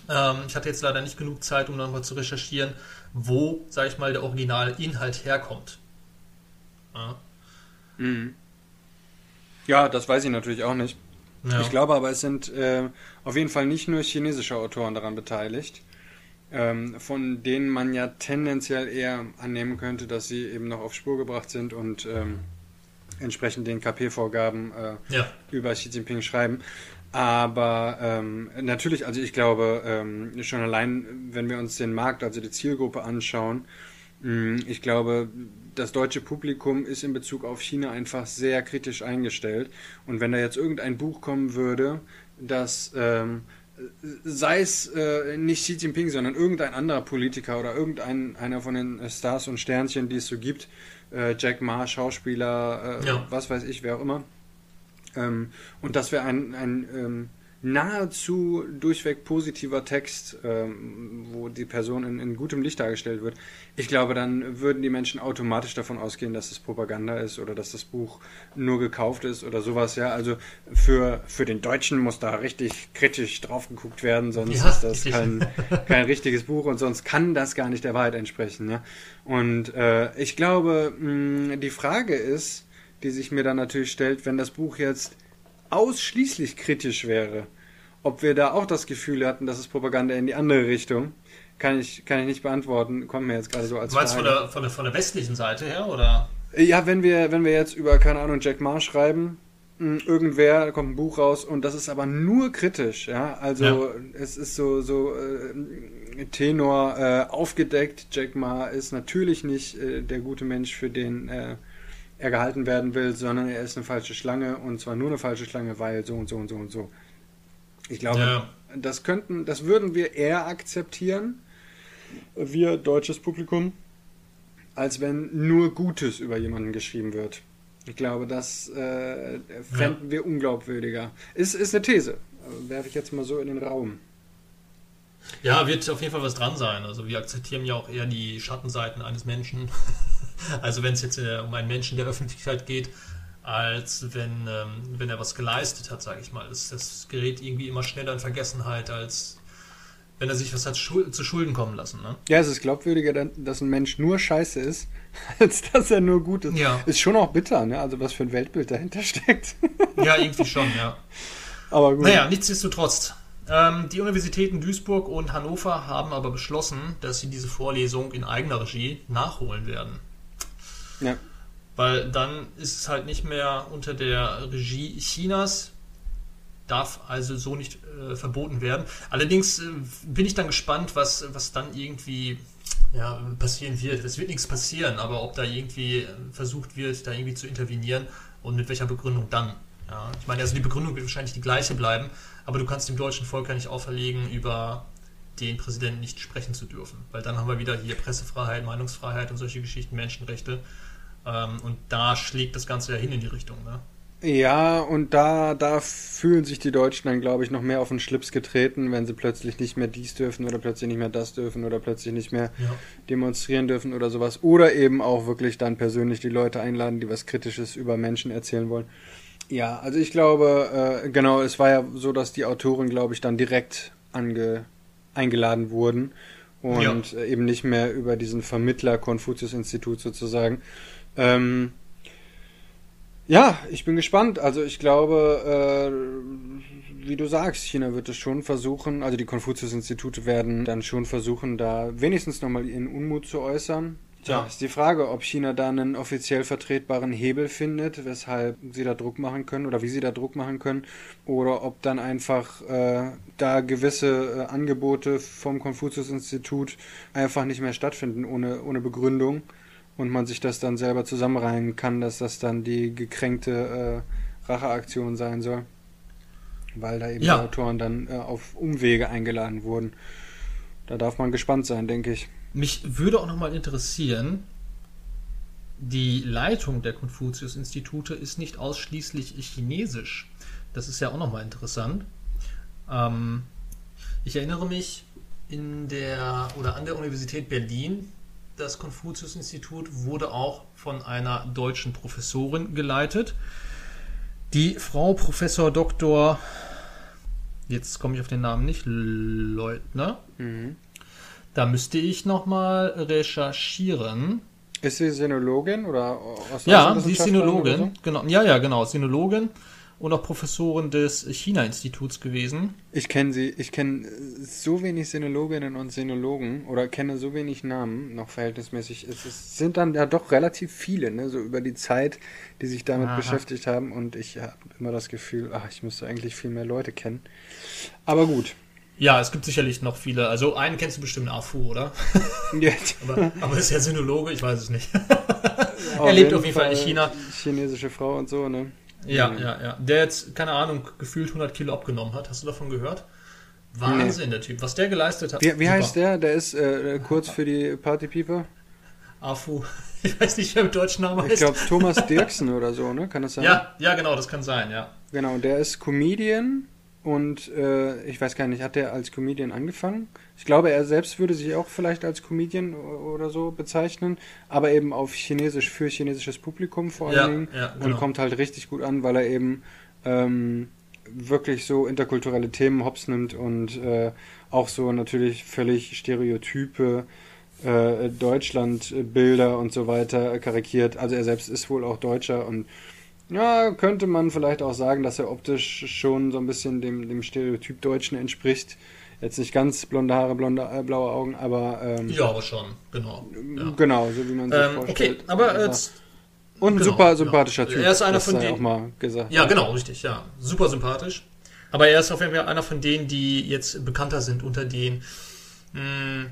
Ähm, ich hatte jetzt leider nicht genug Zeit, um nochmal zu recherchieren, wo, sage ich mal, der originale Inhalt herkommt. Ja. Mhm. Ja, das weiß ich natürlich auch nicht. Ja. Ich glaube aber, es sind äh, auf jeden Fall nicht nur chinesische Autoren daran beteiligt, ähm, von denen man ja tendenziell eher annehmen könnte, dass sie eben noch auf Spur gebracht sind und ähm, entsprechend den KP-Vorgaben äh, ja. über Xi Jinping schreiben. Aber ähm, natürlich, also ich glaube, ähm, schon allein, wenn wir uns den Markt, also die Zielgruppe anschauen, ich glaube, das deutsche Publikum ist in Bezug auf China einfach sehr kritisch eingestellt. Und wenn da jetzt irgendein Buch kommen würde, das ähm, sei es äh, nicht Xi Jinping, sondern irgendein anderer Politiker oder irgendein einer von den Stars und Sternchen, die es so gibt, äh, Jack Ma, Schauspieler, äh, ja. was weiß ich, wer auch immer. Ähm, und das wäre ein, ein ähm, nahezu durchweg positiver Text, ähm, wo die Person in, in, gutem Licht dargestellt wird, ich glaube, dann würden die Menschen automatisch davon ausgehen, dass es Propaganda ist oder dass das Buch nur gekauft ist oder sowas. Ja, also für, für den Deutschen muss da richtig kritisch drauf geguckt werden, sonst ja, ist das kein, kein richtiges Buch und sonst kann das gar nicht der Wahrheit entsprechen. Ja? Und äh, ich glaube, mh, die Frage ist, die sich mir dann natürlich stellt, wenn das Buch jetzt ausschließlich kritisch wäre, ob wir da auch das Gefühl hatten, dass es Propaganda in die andere Richtung, kann ich, kann ich nicht beantworten. Kommt mir jetzt gerade so als Du meinst von der, von, der, von der westlichen Seite her, oder? Ja, wenn wir, wenn wir jetzt über, keine Ahnung, Jack Ma schreiben, hm, irgendwer, da kommt ein Buch raus und das ist aber nur kritisch, ja. Also ja. es ist so, so äh, Tenor äh, aufgedeckt. Jack Ma ist natürlich nicht äh, der gute Mensch, für den äh, er gehalten werden will, sondern er ist eine falsche Schlange und zwar nur eine falsche Schlange, weil so und so und so und so. Ich glaube, ja. das könnten, das würden wir eher akzeptieren, wir deutsches Publikum, als wenn nur Gutes über jemanden geschrieben wird. Ich glaube, das äh, fänden ja. wir unglaubwürdiger. Ist, ist eine These. Werfe ich jetzt mal so in den Raum. Ja, wird auf jeden Fall was dran sein. Also wir akzeptieren ja auch eher die Schattenseiten eines Menschen. also wenn es jetzt äh, um einen Menschen der Öffentlichkeit geht, als wenn, ähm, wenn er was geleistet hat, sage ich mal. Das, das gerät irgendwie immer schneller in Vergessenheit, als wenn er sich was hat schul zu Schulden kommen lassen. Ne? Ja, es ist glaubwürdiger, dass ein Mensch nur scheiße ist, als dass er nur gut ist. Ja. Ist schon auch bitter, ne? Also was für ein Weltbild dahinter steckt. ja, irgendwie schon, ja. Aber gut. Naja, nichtsdestotrotz. Ähm, die Universitäten Duisburg und Hannover haben aber beschlossen, dass sie diese Vorlesung in eigener Regie nachholen werden. Ja. Weil dann ist es halt nicht mehr unter der Regie Chinas, darf also so nicht äh, verboten werden. Allerdings äh, bin ich dann gespannt, was, was dann irgendwie ja, passieren wird. Es wird nichts passieren, aber ob da irgendwie versucht wird, da irgendwie zu intervenieren und mit welcher Begründung dann. Ja, ich meine, also die Begründung wird wahrscheinlich die gleiche bleiben, aber du kannst dem deutschen Volk ja nicht auferlegen, über den Präsidenten nicht sprechen zu dürfen. Weil dann haben wir wieder hier Pressefreiheit, Meinungsfreiheit und solche Geschichten, Menschenrechte. Ähm, und da schlägt das Ganze ja hin in die Richtung. Ne? Ja, und da, da fühlen sich die Deutschen dann, glaube ich, noch mehr auf den Schlips getreten, wenn sie plötzlich nicht mehr dies dürfen oder plötzlich nicht mehr das dürfen oder plötzlich nicht mehr ja. demonstrieren dürfen oder sowas. Oder eben auch wirklich dann persönlich die Leute einladen, die was Kritisches über Menschen erzählen wollen. Ja, also ich glaube, äh, genau, es war ja so, dass die Autoren, glaube ich, dann direkt ange, eingeladen wurden und ja. Eben nicht mehr über diesen Vermittler Konfuzius-Institut sozusagen. Ähm, ja, ich bin gespannt. Also ich glaube, äh, wie du sagst, China wird es schon versuchen, also die Konfuzius-Institute werden dann schon versuchen, da wenigstens nochmal ihren Unmut zu äußern. Tja, ist die Frage, ob China da einen offiziell vertretbaren Hebel findet, weshalb sie da Druck machen können oder wie sie da Druck machen können, oder ob dann einfach äh, da gewisse äh, Angebote vom Konfuzius-Institut einfach nicht mehr stattfinden ohne, ohne Begründung und man sich das dann selber zusammenreihen kann, dass das dann die gekränkte äh, Racheaktion sein soll. Weil da eben ja. die Autoren dann äh, auf Umwege eingeladen wurden. Da darf man gespannt sein, denke ich. Mich würde auch nochmal interessieren, die Leitung der Konfuzius-Institute ist nicht ausschließlich chinesisch. Das ist ja auch nochmal interessant. Ähm, ich erinnere mich in der oder an der Universität Berlin das Konfuzius-Institut wurde auch von einer deutschen Professorin geleitet. Die Frau Professor Dr. Jetzt komme ich auf den Namen nicht, Leutner. Mhm. Da müsste ich nochmal recherchieren. Ist sie Sinologin oder aus Ja, sie ist Sinologin. Genau. Ja, ja, genau, Sinologin. Und auch Professorin des China-Instituts gewesen. Ich kenne sie, ich kenne so wenig Sinologinnen und Sinologen oder kenne so wenig Namen, noch verhältnismäßig. Es, es sind dann ja doch relativ viele, ne, so über die Zeit, die sich damit Aha. beschäftigt haben und ich habe immer das Gefühl, ach, ich müsste eigentlich viel mehr Leute kennen. Aber gut. Ja, es gibt sicherlich noch viele. Also einen kennst du bestimmt Afu, oder? Ja. aber, aber ist er Sinologe? Ich weiß es nicht. er lebt auf jeden Fall in China. Chinesische Frau und so, ne? Ja, mhm. ja, ja. Der jetzt, keine Ahnung, gefühlt 100 Kilo abgenommen hat. Hast du davon gehört? Wahnsinn, nee. der Typ. Was der geleistet hat. Wie, wie heißt der? Der ist äh, kurz für die Partypieper. Afu. Ich weiß nicht, wer mit deutschen Namen heißt. Ich glaube, Thomas Dirksen oder so, ne? Kann das sein? Ja, ja, genau, das kann sein, ja. Genau, der ist Comedian und äh, ich weiß gar nicht, hat der als Comedian angefangen? Ich glaube, er selbst würde sich auch vielleicht als Comedian oder so bezeichnen, aber eben auf Chinesisch für chinesisches Publikum vor allen ja, Dingen ja, genau. und kommt halt richtig gut an, weil er eben ähm, wirklich so interkulturelle Themen hops nimmt und äh, auch so natürlich völlig stereotype äh, Deutschlandbilder und so weiter karikiert. Also er selbst ist wohl auch Deutscher und ja, könnte man vielleicht auch sagen, dass er optisch schon so ein bisschen dem, dem Stereotyp Deutschen entspricht. Jetzt nicht ganz blonde Haare, blonde, äh, blaue Augen, aber. Ähm, ja, aber schon, genau. Ja. Genau, so wie man sich ähm, vorstellt. Okay, aber. Jetzt, und ein genau, super sympathischer genau. Typ. Er ist einer von denen. Auch mal gesagt. Ja, genau, richtig, ja. Super sympathisch. Aber er ist auf jeden Fall einer von denen, die jetzt bekannter sind unter den hm,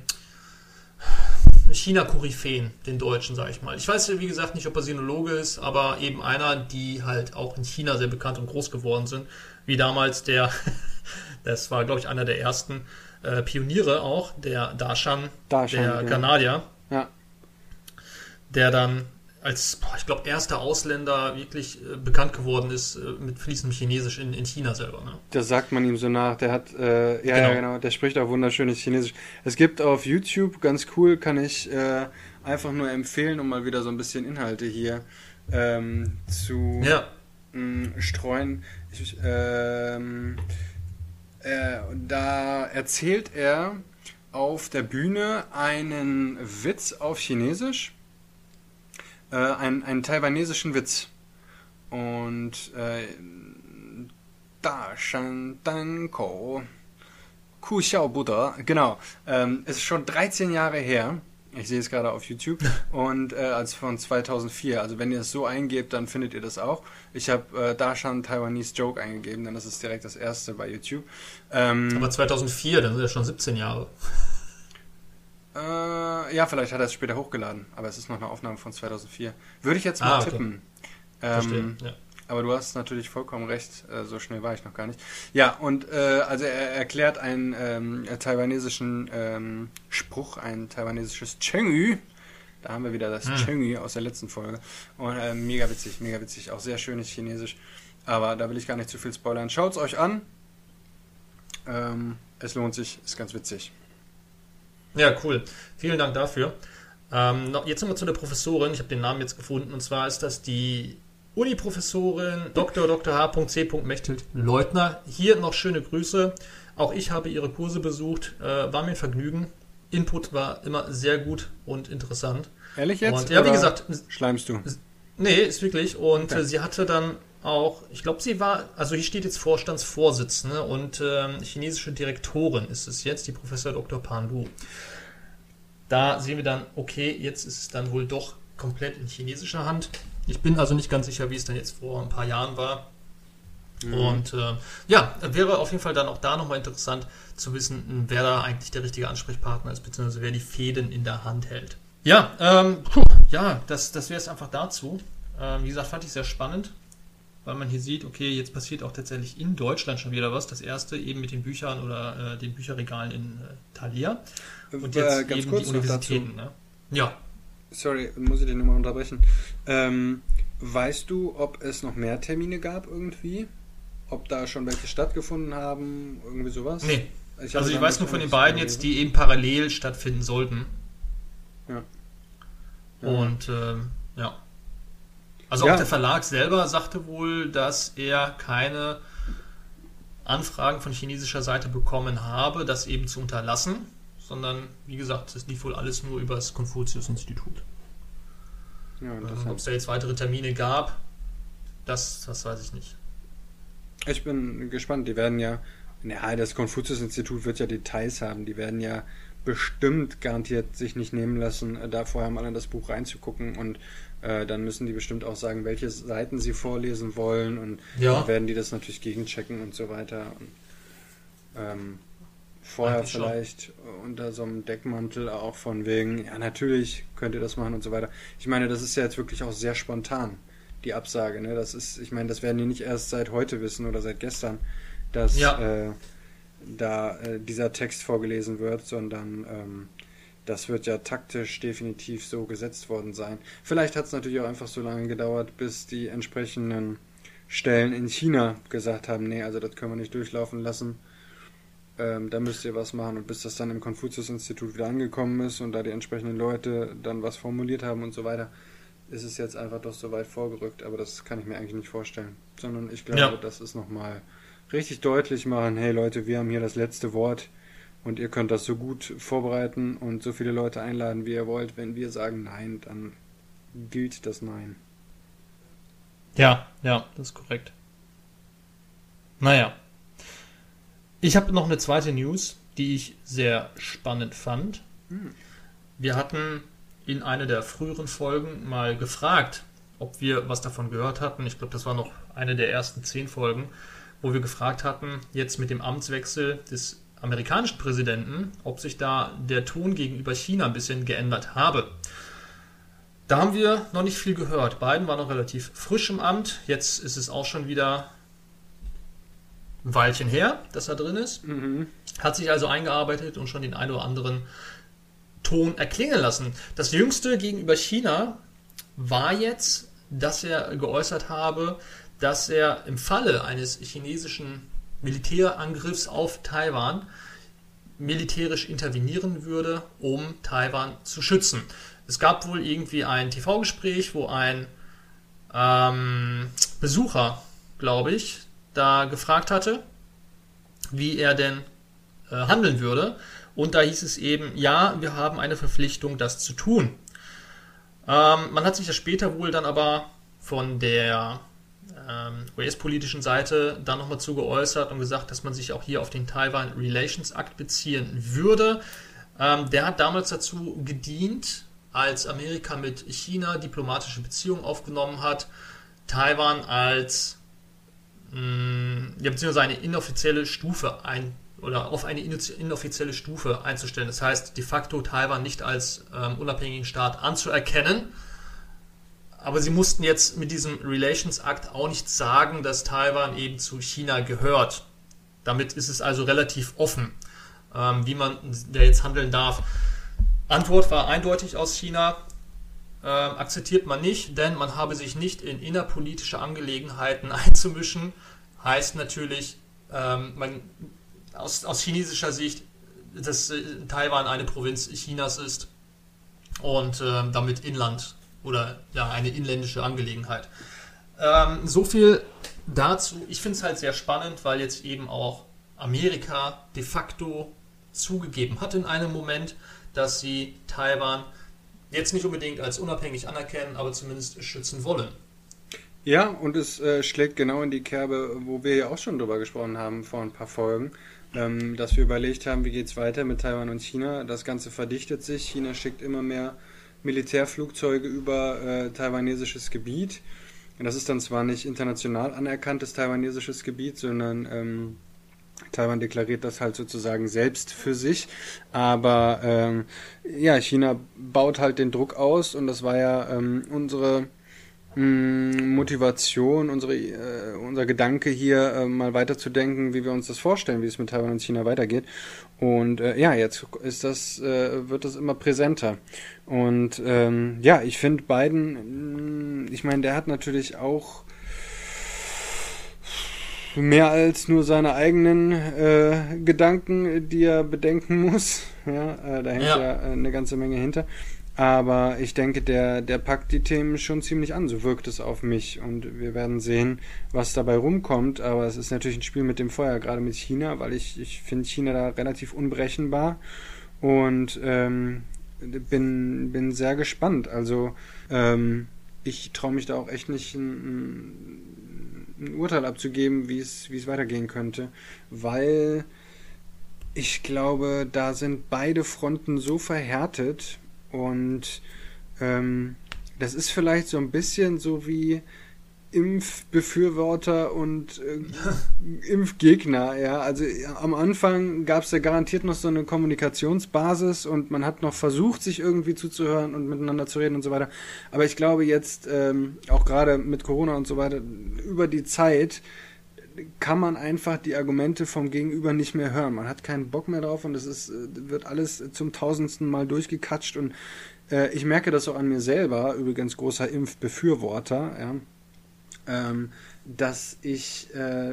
China-Koryphäen, den Deutschen, sag ich mal. Ich weiß, wie gesagt, nicht, ob er Sinologe ist, aber eben einer, die halt auch in China sehr bekannt und groß geworden sind. Wie damals der Das war, glaube ich, einer der ersten äh, Pioniere auch, der Darshan, Darshan der ja. Kanadier. Ja. Der dann als, boah, ich glaube, erster Ausländer wirklich äh, bekannt geworden ist äh, mit fließendem Chinesisch in, in China selber. Ne? Das sagt man ihm so nach. Der hat, äh, ja, genau. ja, genau, der spricht auch wunderschönes Chinesisch. Es gibt auf YouTube, ganz cool, kann ich äh, einfach nur empfehlen, um mal wieder so ein bisschen Inhalte hier ähm, zu ja. mh, streuen. Ich, ähm, äh, da erzählt er auf der Bühne einen Witz auf Chinesisch, äh, einen, einen taiwanesischen Witz. Und äh, Da Shan Dan Ko Ku Xiao Buddha, genau, ähm, ist schon 13 Jahre her. Ich sehe es gerade auf YouTube und äh, als von 2004. Also wenn ihr es so eingebt, dann findet ihr das auch. Ich habe äh, da schon Taiwanese Joke eingegeben, dann ist es direkt das erste bei YouTube. Ähm, Aber 2004, dann sind ja schon 17 Jahre. Äh, ja, vielleicht hat er es später hochgeladen, aber es ist noch eine Aufnahme von 2004. Würde ich jetzt mal ah, okay. tippen. Ähm, ja. Aber du hast natürlich vollkommen recht, äh, so schnell war ich noch gar nicht. Ja, und äh, also er erklärt einen ähm, taiwanesischen ähm, Spruch, ein taiwanesisches Chengyu. Da haben wir wieder das hm. Chengyu aus der letzten Folge. Und äh, mega witzig, mega witzig. Auch sehr schönes Chinesisch. Aber da will ich gar nicht zu viel spoilern. Schaut es euch an. Ähm, es lohnt sich, ist ganz witzig. Ja, cool. Vielen Dank dafür. Ähm, jetzt nochmal zu der Professorin. Ich habe den Namen jetzt gefunden. Und zwar ist das die Uni-Professorin Dr. Dr. H.C. Mechthild Leutner. Hier noch schöne Grüße. Auch ich habe ihre Kurse besucht. Äh, war mir ein Vergnügen. Input war immer sehr gut und interessant. Ehrlich jetzt? Und, ja, wie gesagt. Schleimst du? Nee, ist wirklich. Und okay. äh, sie hatte dann auch, ich glaube, sie war, also hier steht jetzt Vorstandsvorsitzende und äh, chinesische Direktorin ist es jetzt, die Professor Dr. Pan Lu. Da sehen wir dann, okay, jetzt ist es dann wohl doch komplett in chinesischer Hand. Ich bin also nicht ganz sicher, wie es dann jetzt vor ein paar Jahren war. Mhm. Und äh, ja, wäre auf jeden Fall dann auch da nochmal interessant zu wissen, wer da eigentlich der richtige Ansprechpartner ist, beziehungsweise wer die Fäden in der Hand hält. Ja, ähm, puh, ja, das, das wäre es einfach dazu. Ähm, wie gesagt, fand ich sehr spannend, weil man hier sieht, okay, jetzt passiert auch tatsächlich in Deutschland schon wieder was. Das erste eben mit den Büchern oder äh, den Bücherregalen in äh, Thalia. Und äh, jetzt äh, eben die Universitäten. Ne? Ja, sorry, muss ich dich nochmal unterbrechen. Ähm, weißt du, ob es noch mehr Termine gab irgendwie? Ob da schon welche stattgefunden haben? Irgendwie sowas? Nee. Ich also ich weiß nur von den beiden jetzt, die eben parallel stattfinden sollten. Ja. ja. Und ähm, ja. Also ja. auch der Verlag selber sagte wohl, dass er keine Anfragen von chinesischer Seite bekommen habe, das eben zu unterlassen sondern wie gesagt, es lief wohl alles nur über das Konfuzius-Institut. Ja, ähm, Ob es da jetzt weitere Termine gab, das, das weiß ich nicht. Ich bin gespannt. Die werden ja, ja, das Konfuzius-Institut wird ja Details haben. Die werden ja bestimmt garantiert sich nicht nehmen lassen, äh, da vorher mal in das Buch reinzugucken und äh, dann müssen die bestimmt auch sagen, welche Seiten sie vorlesen wollen und ja. dann werden die das natürlich gegenchecken und so weiter. Und, ähm, vorher vielleicht schon. unter so einem Deckmantel auch von wegen, ja, natürlich könnt ihr das machen und so weiter. Ich meine, das ist ja jetzt wirklich auch sehr spontan, die Absage. Ne? Das ist, ich meine, das werden die nicht erst seit heute wissen oder seit gestern, dass ja. äh, da äh, dieser Text vorgelesen wird, sondern ähm, das wird ja taktisch definitiv so gesetzt worden sein. Vielleicht hat es natürlich auch einfach so lange gedauert, bis die entsprechenden Stellen in China gesagt haben, nee, also das können wir nicht durchlaufen lassen ähm, da müsst ihr was machen. Und bis das dann im Konfuzius-Institut wieder angekommen ist und da die entsprechenden Leute dann was formuliert haben und so weiter, ist es jetzt einfach doch so weit vorgerückt. Aber das kann ich mir eigentlich nicht vorstellen. Sondern ich glaube, ja. das ist nochmal richtig deutlich machen, hey Leute, wir haben hier das letzte Wort und ihr könnt das so gut vorbereiten und so viele Leute einladen, wie ihr wollt. Wenn wir sagen Nein, dann gilt das Nein. Ja, ja, das ist korrekt. Naja, ich habe noch eine zweite News, die ich sehr spannend fand. Hm. Wir hatten in einer der früheren Folgen mal gefragt, ob wir was davon gehört hatten. Ich glaube, das war noch eine der ersten zehn Folgen, wo wir gefragt hatten, jetzt mit dem Amtswechsel des amerikanischen Präsidenten, ob sich da der Ton gegenüber China ein bisschen geändert habe. Da haben wir noch nicht viel gehört. Biden war noch relativ frisch im Amt. Jetzt ist es auch schon wieder ein Weilchen her, dass er drin ist. Mhm. Hat sich also eingearbeitet und schon den einen oder anderen Ton erklingen lassen. Das jüngste gegenüber China war jetzt, dass er geäußert habe, dass er im Falle eines chinesischen Militärangriffs auf Taiwan militärisch intervenieren würde, um Taiwan zu schützen. Es gab wohl irgendwie ein TV-Gespräch, wo ein ähm, Besucher, glaube ich, da gefragt hatte, wie er denn äh, handeln würde. Und da hieß es eben, ja, wir haben eine Verpflichtung, das zu tun. Ähm, man hat sich das später wohl dann aber von der US-politischen Seite dann nochmal zu geäußert und gesagt, dass man sich auch hier auf den Taiwan Relations Act beziehen würde. Ähm, der hat damals dazu gedient, als Amerika mit China diplomatische Beziehungen aufgenommen hat, Taiwan als Mm, ja, beziehungsweise eine inoffizielle Stufe ein oder auf eine inoffizielle Stufe einzustellen. Das heißt, de facto Taiwan nicht als ähm, unabhängigen Staat anzuerkennen. Aber sie mussten jetzt mit diesem Relations Act auch nicht sagen, dass Taiwan eben zu China gehört. Damit ist es also relativ offen, ähm, wie man da jetzt handeln darf. Antwort war eindeutig aus China. Äh, akzeptiert man nicht, denn man habe sich nicht in innerpolitische Angelegenheiten einzumischen. Heißt natürlich, ähm, man, aus, aus chinesischer Sicht, dass äh, Taiwan eine Provinz Chinas ist und äh, damit Inland oder ja eine inländische Angelegenheit. Ähm, so viel dazu. Ich finde es halt sehr spannend, weil jetzt eben auch Amerika de facto zugegeben hat in einem Moment, dass sie Taiwan jetzt nicht unbedingt als unabhängig anerkennen, aber zumindest schützen wollen. Ja, und es äh, schlägt genau in die Kerbe, wo wir ja auch schon drüber gesprochen haben vor ein paar Folgen, ähm, dass wir überlegt haben, wie geht es weiter mit Taiwan und China. Das Ganze verdichtet sich. China schickt immer mehr Militärflugzeuge über äh, taiwanesisches Gebiet. Und das ist dann zwar nicht international anerkanntes taiwanesisches Gebiet, sondern ähm, Taiwan deklariert das halt sozusagen selbst für sich. Aber ähm, ja, China baut halt den Druck aus und das war ja ähm, unsere mm, Motivation, unsere, äh, unser Gedanke hier äh, mal weiterzudenken, wie wir uns das vorstellen, wie es mit Taiwan und China weitergeht. Und äh, ja, jetzt ist das, äh, wird das immer präsenter. Und ähm, ja, ich finde Biden, mm, ich meine, der hat natürlich auch mehr als nur seine eigenen äh, Gedanken, die er bedenken muss. Ja, äh, da hängt ja. ja eine ganze Menge hinter. Aber ich denke, der, der packt die Themen schon ziemlich an, so wirkt es auf mich. Und wir werden sehen, was dabei rumkommt. Aber es ist natürlich ein Spiel mit dem Feuer, gerade mit China, weil ich, ich finde China da relativ unberechenbar. Und ähm, bin, bin sehr gespannt. Also ähm, ich traue mich da auch echt nicht ein, ein Urteil abzugeben, wie es, wie es weitergehen könnte, weil ich glaube, da sind beide Fronten so verhärtet und ähm, das ist vielleicht so ein bisschen so wie Impfbefürworter und äh, Impfgegner, ja. Also am Anfang gab es ja garantiert noch so eine Kommunikationsbasis und man hat noch versucht, sich irgendwie zuzuhören und miteinander zu reden und so weiter. Aber ich glaube jetzt, ähm, auch gerade mit Corona und so weiter, über die Zeit kann man einfach die Argumente vom Gegenüber nicht mehr hören. Man hat keinen Bock mehr drauf und es ist, äh, wird alles zum tausendsten Mal durchgekatscht und äh, ich merke das auch an mir selber, übrigens großer Impfbefürworter, ja ähm, dass ich äh,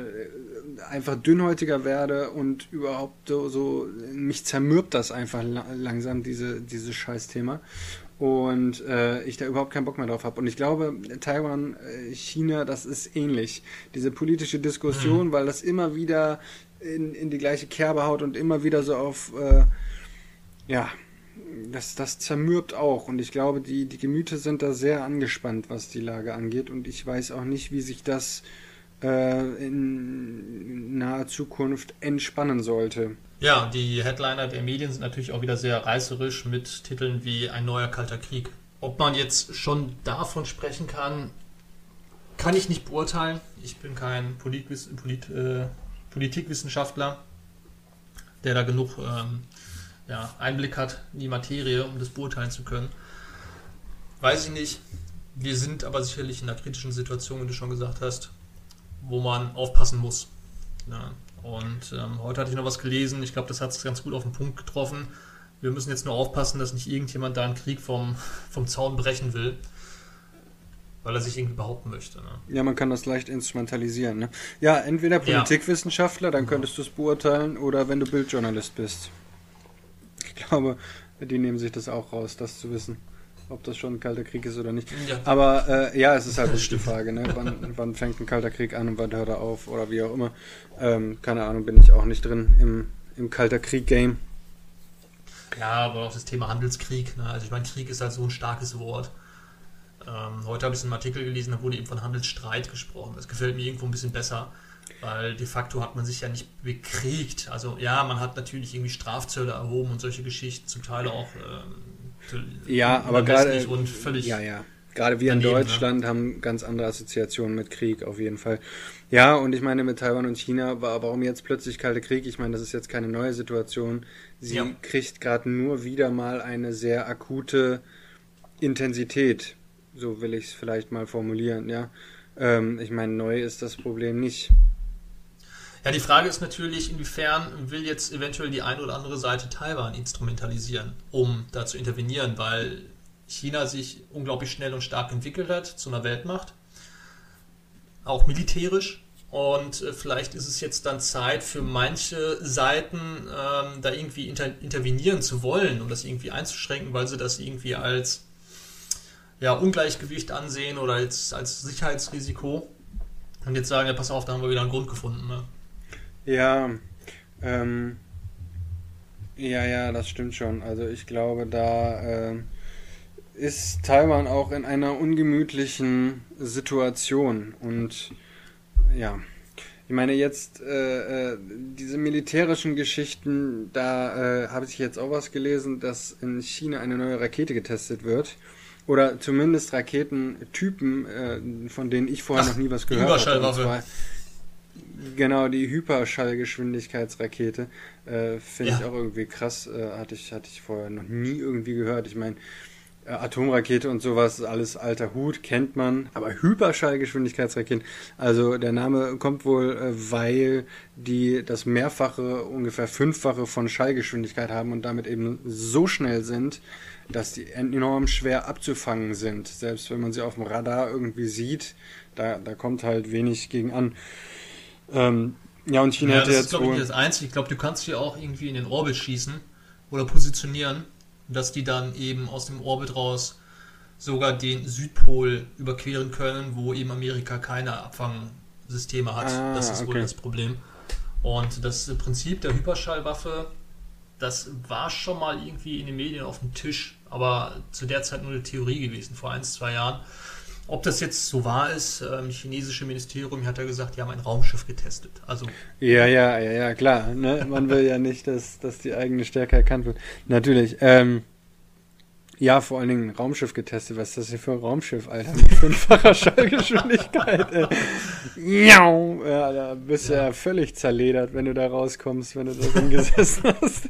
einfach dünnhäutiger werde und überhaupt so, so mich zermürbt das einfach la langsam, diese, dieses Scheißthema. Und äh, ich da überhaupt keinen Bock mehr drauf habe. Und ich glaube, Taiwan, äh, China, das ist ähnlich. Diese politische Diskussion, mhm. weil das immer wieder in, in die gleiche Kerbe haut und immer wieder so auf, äh, ja, das, das zermürbt auch. Und ich glaube, die, die Gemüter sind da sehr angespannt, was die Lage angeht. Und ich weiß auch nicht, wie sich das in naher Zukunft entspannen sollte. Ja, die Headliner der Medien sind natürlich auch wieder sehr reißerisch mit Titeln wie Ein neuer kalter Krieg. Ob man jetzt schon davon sprechen kann, kann ich nicht beurteilen. Ich bin kein Politwiss Polit, äh, Politikwissenschaftler, der da genug ähm, ja, Einblick hat in die Materie, um das beurteilen zu können. Weiß ich nicht. Wir sind aber sicherlich in einer kritischen Situation, wie du schon gesagt hast, wo man aufpassen muss. Ja. Und ähm, heute hatte ich noch was gelesen, ich glaube, das hat es ganz gut auf den Punkt getroffen. Wir müssen jetzt nur aufpassen, dass nicht irgendjemand da einen Krieg vom, vom Zaun brechen will, weil er sich irgendwie behaupten möchte. Ne? Ja, man kann das leicht instrumentalisieren. Ne? Ja, entweder Politikwissenschaftler, dann könntest du es beurteilen, oder wenn du Bildjournalist bist. Ich glaube, die nehmen sich das auch raus, das zu wissen. Ob das schon ein kalter Krieg ist oder nicht. Ja. Aber äh, ja, es ist halt die Frage, ne? wann, wann, fängt ein kalter Krieg an und wann hört er auf oder wie auch immer. Ähm, keine Ahnung, bin ich auch nicht drin im, im kalter Krieg-Game. Ja, aber auch das Thema Handelskrieg. Ne? Also ich meine, Krieg ist halt so ein starkes Wort. Ähm, heute habe ich einen Artikel gelesen, da wurde eben von Handelsstreit gesprochen. Das gefällt mir irgendwo ein bisschen besser. Weil de facto hat man sich ja nicht bekriegt. Also ja, man hat natürlich irgendwie Strafzölle erhoben und solche Geschichten, zum Teil auch ähm, ja, aber gerade und völlig ja, ja. Gerade wir daneben, in ne? Deutschland ne? haben ganz andere Assoziationen mit Krieg auf jeden Fall. Ja, und ich meine mit Taiwan und China, warum jetzt plötzlich kalte Krieg? Ich meine, das ist jetzt keine neue Situation. Sie ja. kriegt gerade nur wieder mal eine sehr akute Intensität. So will ich es vielleicht mal formulieren, ja. Ähm, ich meine, neu ist das Problem nicht. Ja, die Frage ist natürlich, inwiefern will jetzt eventuell die eine oder andere Seite Taiwan instrumentalisieren, um da zu intervenieren, weil China sich unglaublich schnell und stark entwickelt hat zu einer Weltmacht, auch militärisch. Und äh, vielleicht ist es jetzt dann Zeit für manche Seiten, ähm, da irgendwie inter intervenieren zu wollen, um das irgendwie einzuschränken, weil sie das irgendwie als ja, Ungleichgewicht ansehen oder als, als Sicherheitsrisiko. Und jetzt sagen, ja, pass auf, da haben wir wieder einen Grund gefunden. Ne? Ja, ähm, ja, ja, das stimmt schon. Also ich glaube, da äh, ist Taiwan auch in einer ungemütlichen Situation. Und ja, ich meine jetzt äh, äh, diese militärischen Geschichten, da äh, habe ich jetzt auch was gelesen, dass in China eine neue Rakete getestet wird. Oder zumindest Raketentypen, äh, von denen ich vorher Ach, noch nie was gehört habe. Genau, die Hyperschallgeschwindigkeitsrakete äh, finde ja. ich auch irgendwie krass. Äh, hatte, ich, hatte ich vorher noch nie irgendwie gehört. Ich meine, äh, Atomrakete und sowas, alles alter Hut, kennt man. Aber Hyperschallgeschwindigkeitsraketen, also der Name kommt wohl, äh, weil die das Mehrfache, ungefähr Fünffache von Schallgeschwindigkeit haben und damit eben so schnell sind, dass die enorm schwer abzufangen sind. Selbst wenn man sie auf dem Radar irgendwie sieht, da, da kommt halt wenig gegen an. Ähm, ja, und China ja, hätte das jetzt. Das ist, glaube ich, das Einzige. Ich glaube, du kannst sie auch irgendwie in den Orbit schießen oder positionieren, dass die dann eben aus dem Orbit raus sogar den Südpol überqueren können, wo eben Amerika keine Abfangsysteme hat. Ah, das ist okay. wohl das Problem. Und das Prinzip der Hyperschallwaffe, das war schon mal irgendwie in den Medien auf dem Tisch, aber zu der Zeit nur eine Theorie gewesen, vor ein, zwei Jahren. Ob das jetzt so wahr ist, ähm, chinesische Ministerium hat ja gesagt, die haben ein Raumschiff getestet. Also ja, ja, ja, ja, klar. Ne? Man will ja nicht, dass, dass die eigene Stärke erkannt wird. Natürlich. Ähm, ja, vor allen Dingen ein Raumschiff getestet. Was ist das hier für ein Raumschiff, Alter? Mit fünffacher Schallgeschwindigkeit, ey. Ja, da bist du ja. ja völlig zerledert, wenn du da rauskommst, wenn du da drin gesessen hast.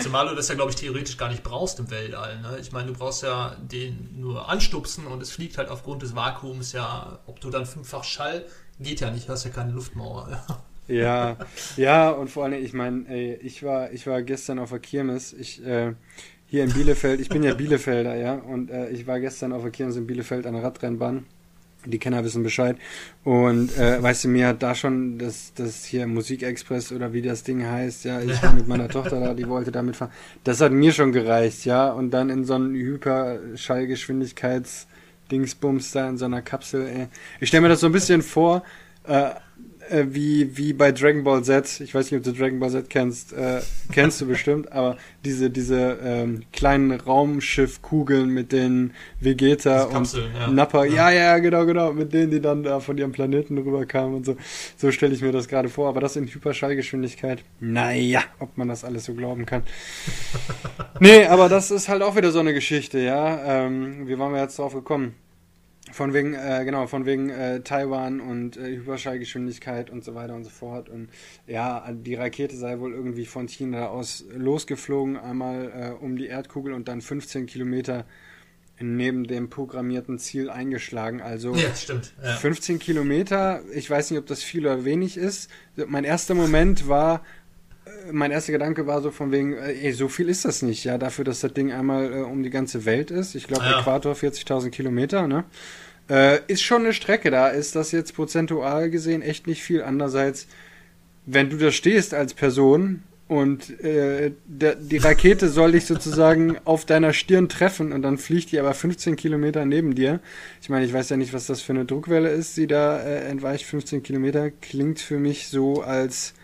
Zumal du das ja, glaube ich, theoretisch gar nicht brauchst im Weltall. Ne? Ich meine, du brauchst ja den nur anstupsen und es fliegt halt aufgrund des Vakuums ja, ob du dann fünffach Schall, geht ja nicht, du hast ja keine Luftmauer. Ja, ja, und vor allen Dingen, ich meine, ich war, ich war gestern auf der Kirmes, ich, äh, hier in Bielefeld. Ich bin ja Bielefelder, ja. Und äh, ich war gestern auf der Kirmes in Bielefeld an der Radrennbahn. Die Kenner wissen Bescheid. Und äh, weißt du, mir hat da schon das, das hier Musikexpress oder wie das Ding heißt, ja, ich war mit meiner Tochter da, die wollte da mitfahren. Das hat mir schon gereicht, ja. Und dann in so einem Hyperschallgeschwindigkeits Dingsbums da in so einer Kapsel, ey. Ich stelle mir das so ein bisschen vor, äh, äh, wie, wie bei Dragon Ball Z. Ich weiß nicht, ob du Dragon Ball Z kennst. Äh, kennst du bestimmt, aber diese, diese ähm, kleinen Raumschiffkugeln mit den Vegeta und ja. Nappa. Ja. ja, ja, genau, genau. Mit denen, die dann da von ihrem Planeten rüberkamen und so. So stelle ich mir das gerade vor. Aber das in Hyperschallgeschwindigkeit. Naja, ob man das alles so glauben kann. nee, aber das ist halt auch wieder so eine Geschichte, ja. Ähm, wie waren wir jetzt drauf gekommen? Von wegen, äh, genau, von wegen äh, Taiwan und äh, Überschallgeschwindigkeit und so weiter und so fort. Und ja, die Rakete sei wohl irgendwie von China aus losgeflogen, einmal äh, um die Erdkugel und dann 15 Kilometer neben dem programmierten Ziel eingeschlagen. Also ja, stimmt. Ja. 15 Kilometer, ich weiß nicht, ob das viel oder wenig ist. Mein erster Moment war, mein erster Gedanke war so von wegen, äh, ey, so viel ist das nicht, ja, dafür, dass das Ding einmal äh, um die ganze Welt ist. Ich glaube, ja. Äquator 40.000 Kilometer, ne? Äh, ist schon eine Strecke, da ist das jetzt prozentual gesehen echt nicht viel. Andererseits, wenn du da stehst als Person und äh, der, die Rakete soll dich sozusagen auf deiner Stirn treffen und dann fliegt die aber 15 Kilometer neben dir. Ich meine, ich weiß ja nicht, was das für eine Druckwelle ist, die da äh, entweicht. 15 Kilometer klingt für mich so, als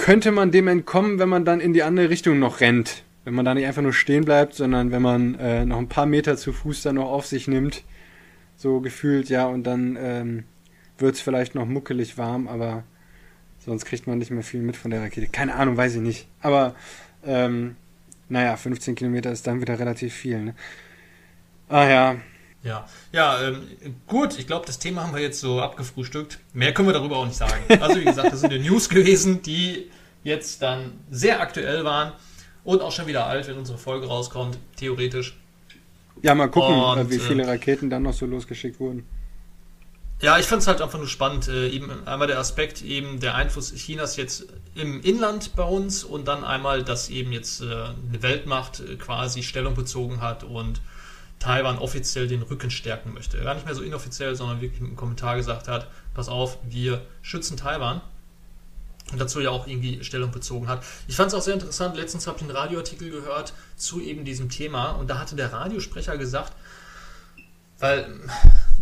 könnte man dem entkommen, wenn man dann in die andere Richtung noch rennt. Wenn man da nicht einfach nur stehen bleibt, sondern wenn man äh, noch ein paar Meter zu Fuß dann noch auf sich nimmt so gefühlt, ja, und dann ähm, wird es vielleicht noch muckelig warm, aber sonst kriegt man nicht mehr viel mit von der Rakete. Keine Ahnung, weiß ich nicht. Aber ähm, naja, 15 Kilometer ist dann wieder relativ viel. Ne? Ah ja. Ja, ja, ähm, gut, ich glaube, das Thema haben wir jetzt so abgefrühstückt. Mehr können wir darüber auch nicht sagen. Also wie gesagt, das sind die News gewesen, die jetzt dann sehr aktuell waren und auch schon wieder alt, wenn unsere Folge rauskommt, theoretisch. Ja, mal gucken, und, äh, wie viele Raketen dann noch so losgeschickt wurden. Ja, ich finde es halt einfach nur spannend. Äh, eben einmal der Aspekt, eben der Einfluss Chinas jetzt im Inland bei uns und dann einmal, dass eben jetzt äh, eine Weltmacht äh, quasi Stellung bezogen hat und Taiwan offiziell den Rücken stärken möchte. Gar nicht mehr so inoffiziell, sondern wirklich mit einem Kommentar gesagt hat, pass auf, wir schützen Taiwan und dazu ja auch irgendwie Stellung bezogen hat. Ich fand es auch sehr interessant, letztens habe ich einen Radioartikel gehört zu eben diesem Thema und da hatte der Radiosprecher gesagt, weil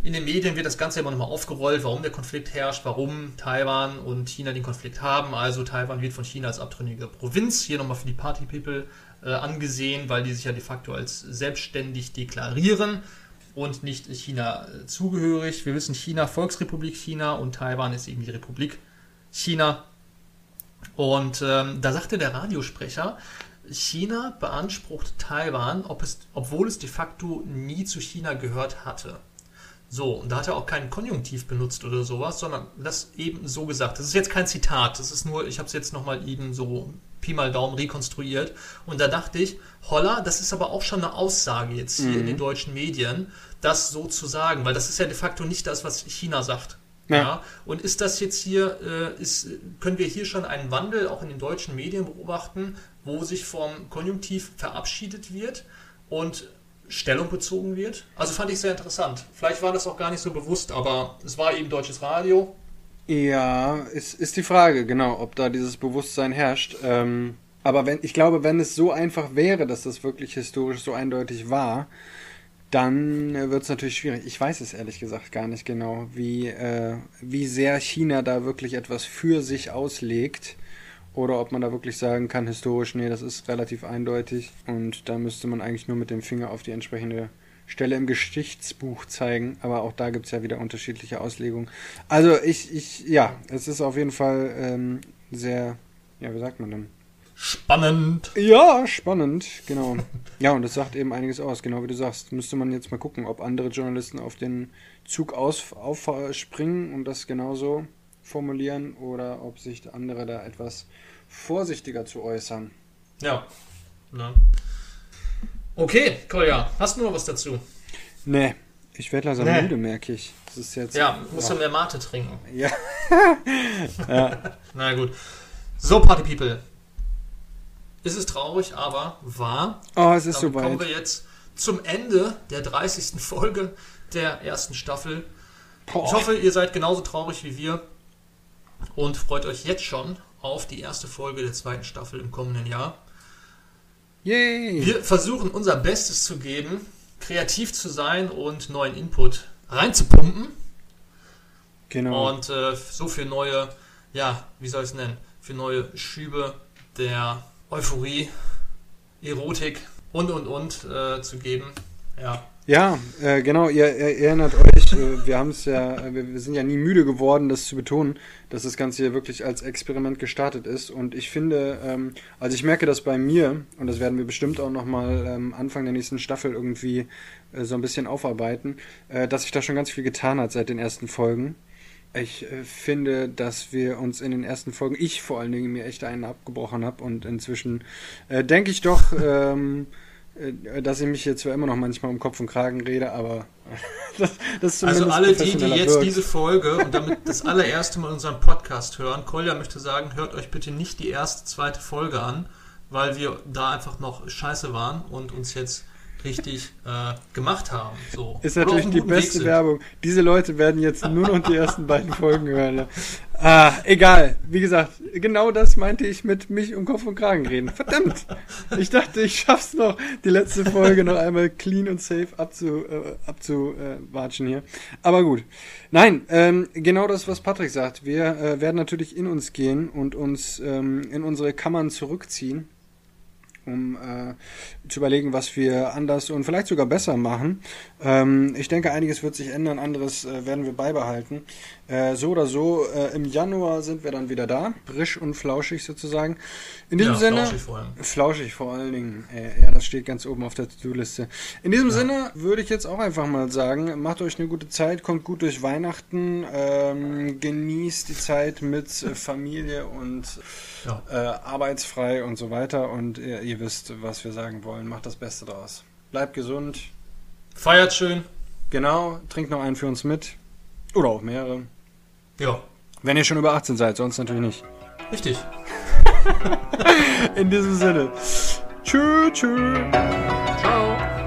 in den Medien wird das Ganze immer nochmal aufgerollt, warum der Konflikt herrscht, warum Taiwan und China den Konflikt haben. Also Taiwan wird von China als abtrünnige Provinz, hier nochmal für die Party People äh, angesehen, weil die sich ja de facto als selbstständig deklarieren und nicht China äh, zugehörig. Wir wissen China, Volksrepublik China und Taiwan ist eben die Republik China. Und ähm, da sagte der Radiosprecher, China beansprucht Taiwan, ob es, obwohl es de facto nie zu China gehört hatte. So, und da hat er auch keinen Konjunktiv benutzt oder sowas, sondern das eben so gesagt. Das ist jetzt kein Zitat, das ist nur, ich habe es jetzt nochmal eben so Pi mal Daumen rekonstruiert. Und da dachte ich, holla, das ist aber auch schon eine Aussage jetzt hier mhm. in den deutschen Medien, das so zu sagen, weil das ist ja de facto nicht das, was China sagt. Ja. ja. Und ist das jetzt hier, äh, ist, können wir hier schon einen Wandel auch in den deutschen Medien beobachten, wo sich vom Konjunktiv verabschiedet wird und Stellung bezogen wird? Also fand ich sehr interessant. Vielleicht war das auch gar nicht so bewusst, aber es war eben deutsches Radio. Ja, ist, ist die Frage, genau, ob da dieses Bewusstsein herrscht. Ähm, aber wenn, ich glaube, wenn es so einfach wäre, dass das wirklich historisch so eindeutig war, dann äh, wird es natürlich schwierig. Ich weiß es ehrlich gesagt gar nicht genau, wie, äh, wie sehr China da wirklich etwas für sich auslegt. Oder ob man da wirklich sagen kann, historisch, nee, das ist relativ eindeutig. Und da müsste man eigentlich nur mit dem Finger auf die entsprechende Stelle im Geschichtsbuch zeigen, aber auch da gibt es ja wieder unterschiedliche Auslegungen. Also ich, ich, ja, es ist auf jeden Fall ähm, sehr, ja, wie sagt man denn? Spannend. Ja, spannend, genau. ja, und das sagt eben einiges aus, genau wie du sagst. Müsste man jetzt mal gucken, ob andere Journalisten auf den Zug aus, aufspringen und das genauso formulieren oder ob sich andere da etwas vorsichtiger zu äußern. Ja. Na. Okay, Kolja, hast du noch was dazu? Nee, ich werde langsam Nee. müde, merke ich. Das ist jetzt. Ja, musst du mehr Mate trinken. Ja. Na gut. So, Party People. Ist es traurig, aber wahr. Oh, es ist Damit kommen soweit. wir jetzt zum Ende der 30. Folge der ersten Staffel. Ich Boah. hoffe, ihr seid genauso traurig wie wir und freut euch jetzt schon auf die erste Folge der zweiten Staffel im kommenden Jahr. Yay! Wir versuchen unser Bestes zu geben, kreativ zu sein und neuen Input reinzupumpen Genau. und äh, so für neue, ja, wie soll ich es nennen, für neue Schübe der Euphorie, Erotik und und und äh, zu geben. Ja, Ja, äh, genau, ihr, ihr erinnert euch, äh, wir haben es ja, äh, wir, wir sind ja nie müde geworden, das zu betonen, dass das Ganze hier wirklich als Experiment gestartet ist. Und ich finde, ähm, also ich merke das bei mir, und das werden wir bestimmt auch nochmal ähm, Anfang der nächsten Staffel irgendwie äh, so ein bisschen aufarbeiten, äh, dass sich da schon ganz viel getan hat seit den ersten Folgen. Ich äh, finde, dass wir uns in den ersten Folgen, ich vor allen Dingen, mir echt einen abgebrochen habe und inzwischen denke ich doch, ähm, äh, dass ich mich jetzt zwar immer noch manchmal um Kopf und Kragen rede, aber das, das Also alle die, die jetzt wirkt. diese Folge und damit das allererste Mal unseren Podcast hören, Kolja möchte sagen, hört euch bitte nicht die erste, zweite Folge an, weil wir da einfach noch scheiße waren und uns jetzt richtig äh, gemacht haben. So. Ist natürlich die beste. Werbung. Diese Leute werden jetzt nur noch die ersten beiden Folgen hören. Ah, egal. Wie gesagt, genau das meinte ich mit mich um Kopf und Kragen reden. Verdammt! Ich dachte, ich schaff's noch, die letzte Folge noch einmal clean und safe abzu, äh, abzuwatschen hier. Aber gut. Nein, ähm, genau das, was Patrick sagt. Wir äh, werden natürlich in uns gehen und uns ähm, in unsere Kammern zurückziehen um äh, zu überlegen, was wir anders und vielleicht sogar besser machen. Ähm, ich denke, einiges wird sich ändern, anderes äh, werden wir beibehalten. Äh, so oder so, äh, im Januar sind wir dann wieder da, frisch und flauschig sozusagen. In diesem Ja, Sinne, flauschig vor allem. flauschig vor allen Dingen, äh, ja, das steht ganz oben auf der To-Do-Liste. In diesem Sinne würde ich jetzt auch einfach mal sagen, macht euch eine gute Zeit, kommt gut durch Weihnachten, ähm, genießt die Zeit mit äh, Familie und Ja. äh, arbeitsfrei und so weiter. Und ihr, ihr wisst, was wir sagen wollen. Macht das Beste draus. Bleibt gesund. Feiert schön. Genau, trinkt noch einen für uns mit. Oder auch mehrere. Ja, Wenn ihr schon über 18 seid, sonst natürlich nicht. richtig. In diesem Sinne. Tschüss, tschüss. Ciao.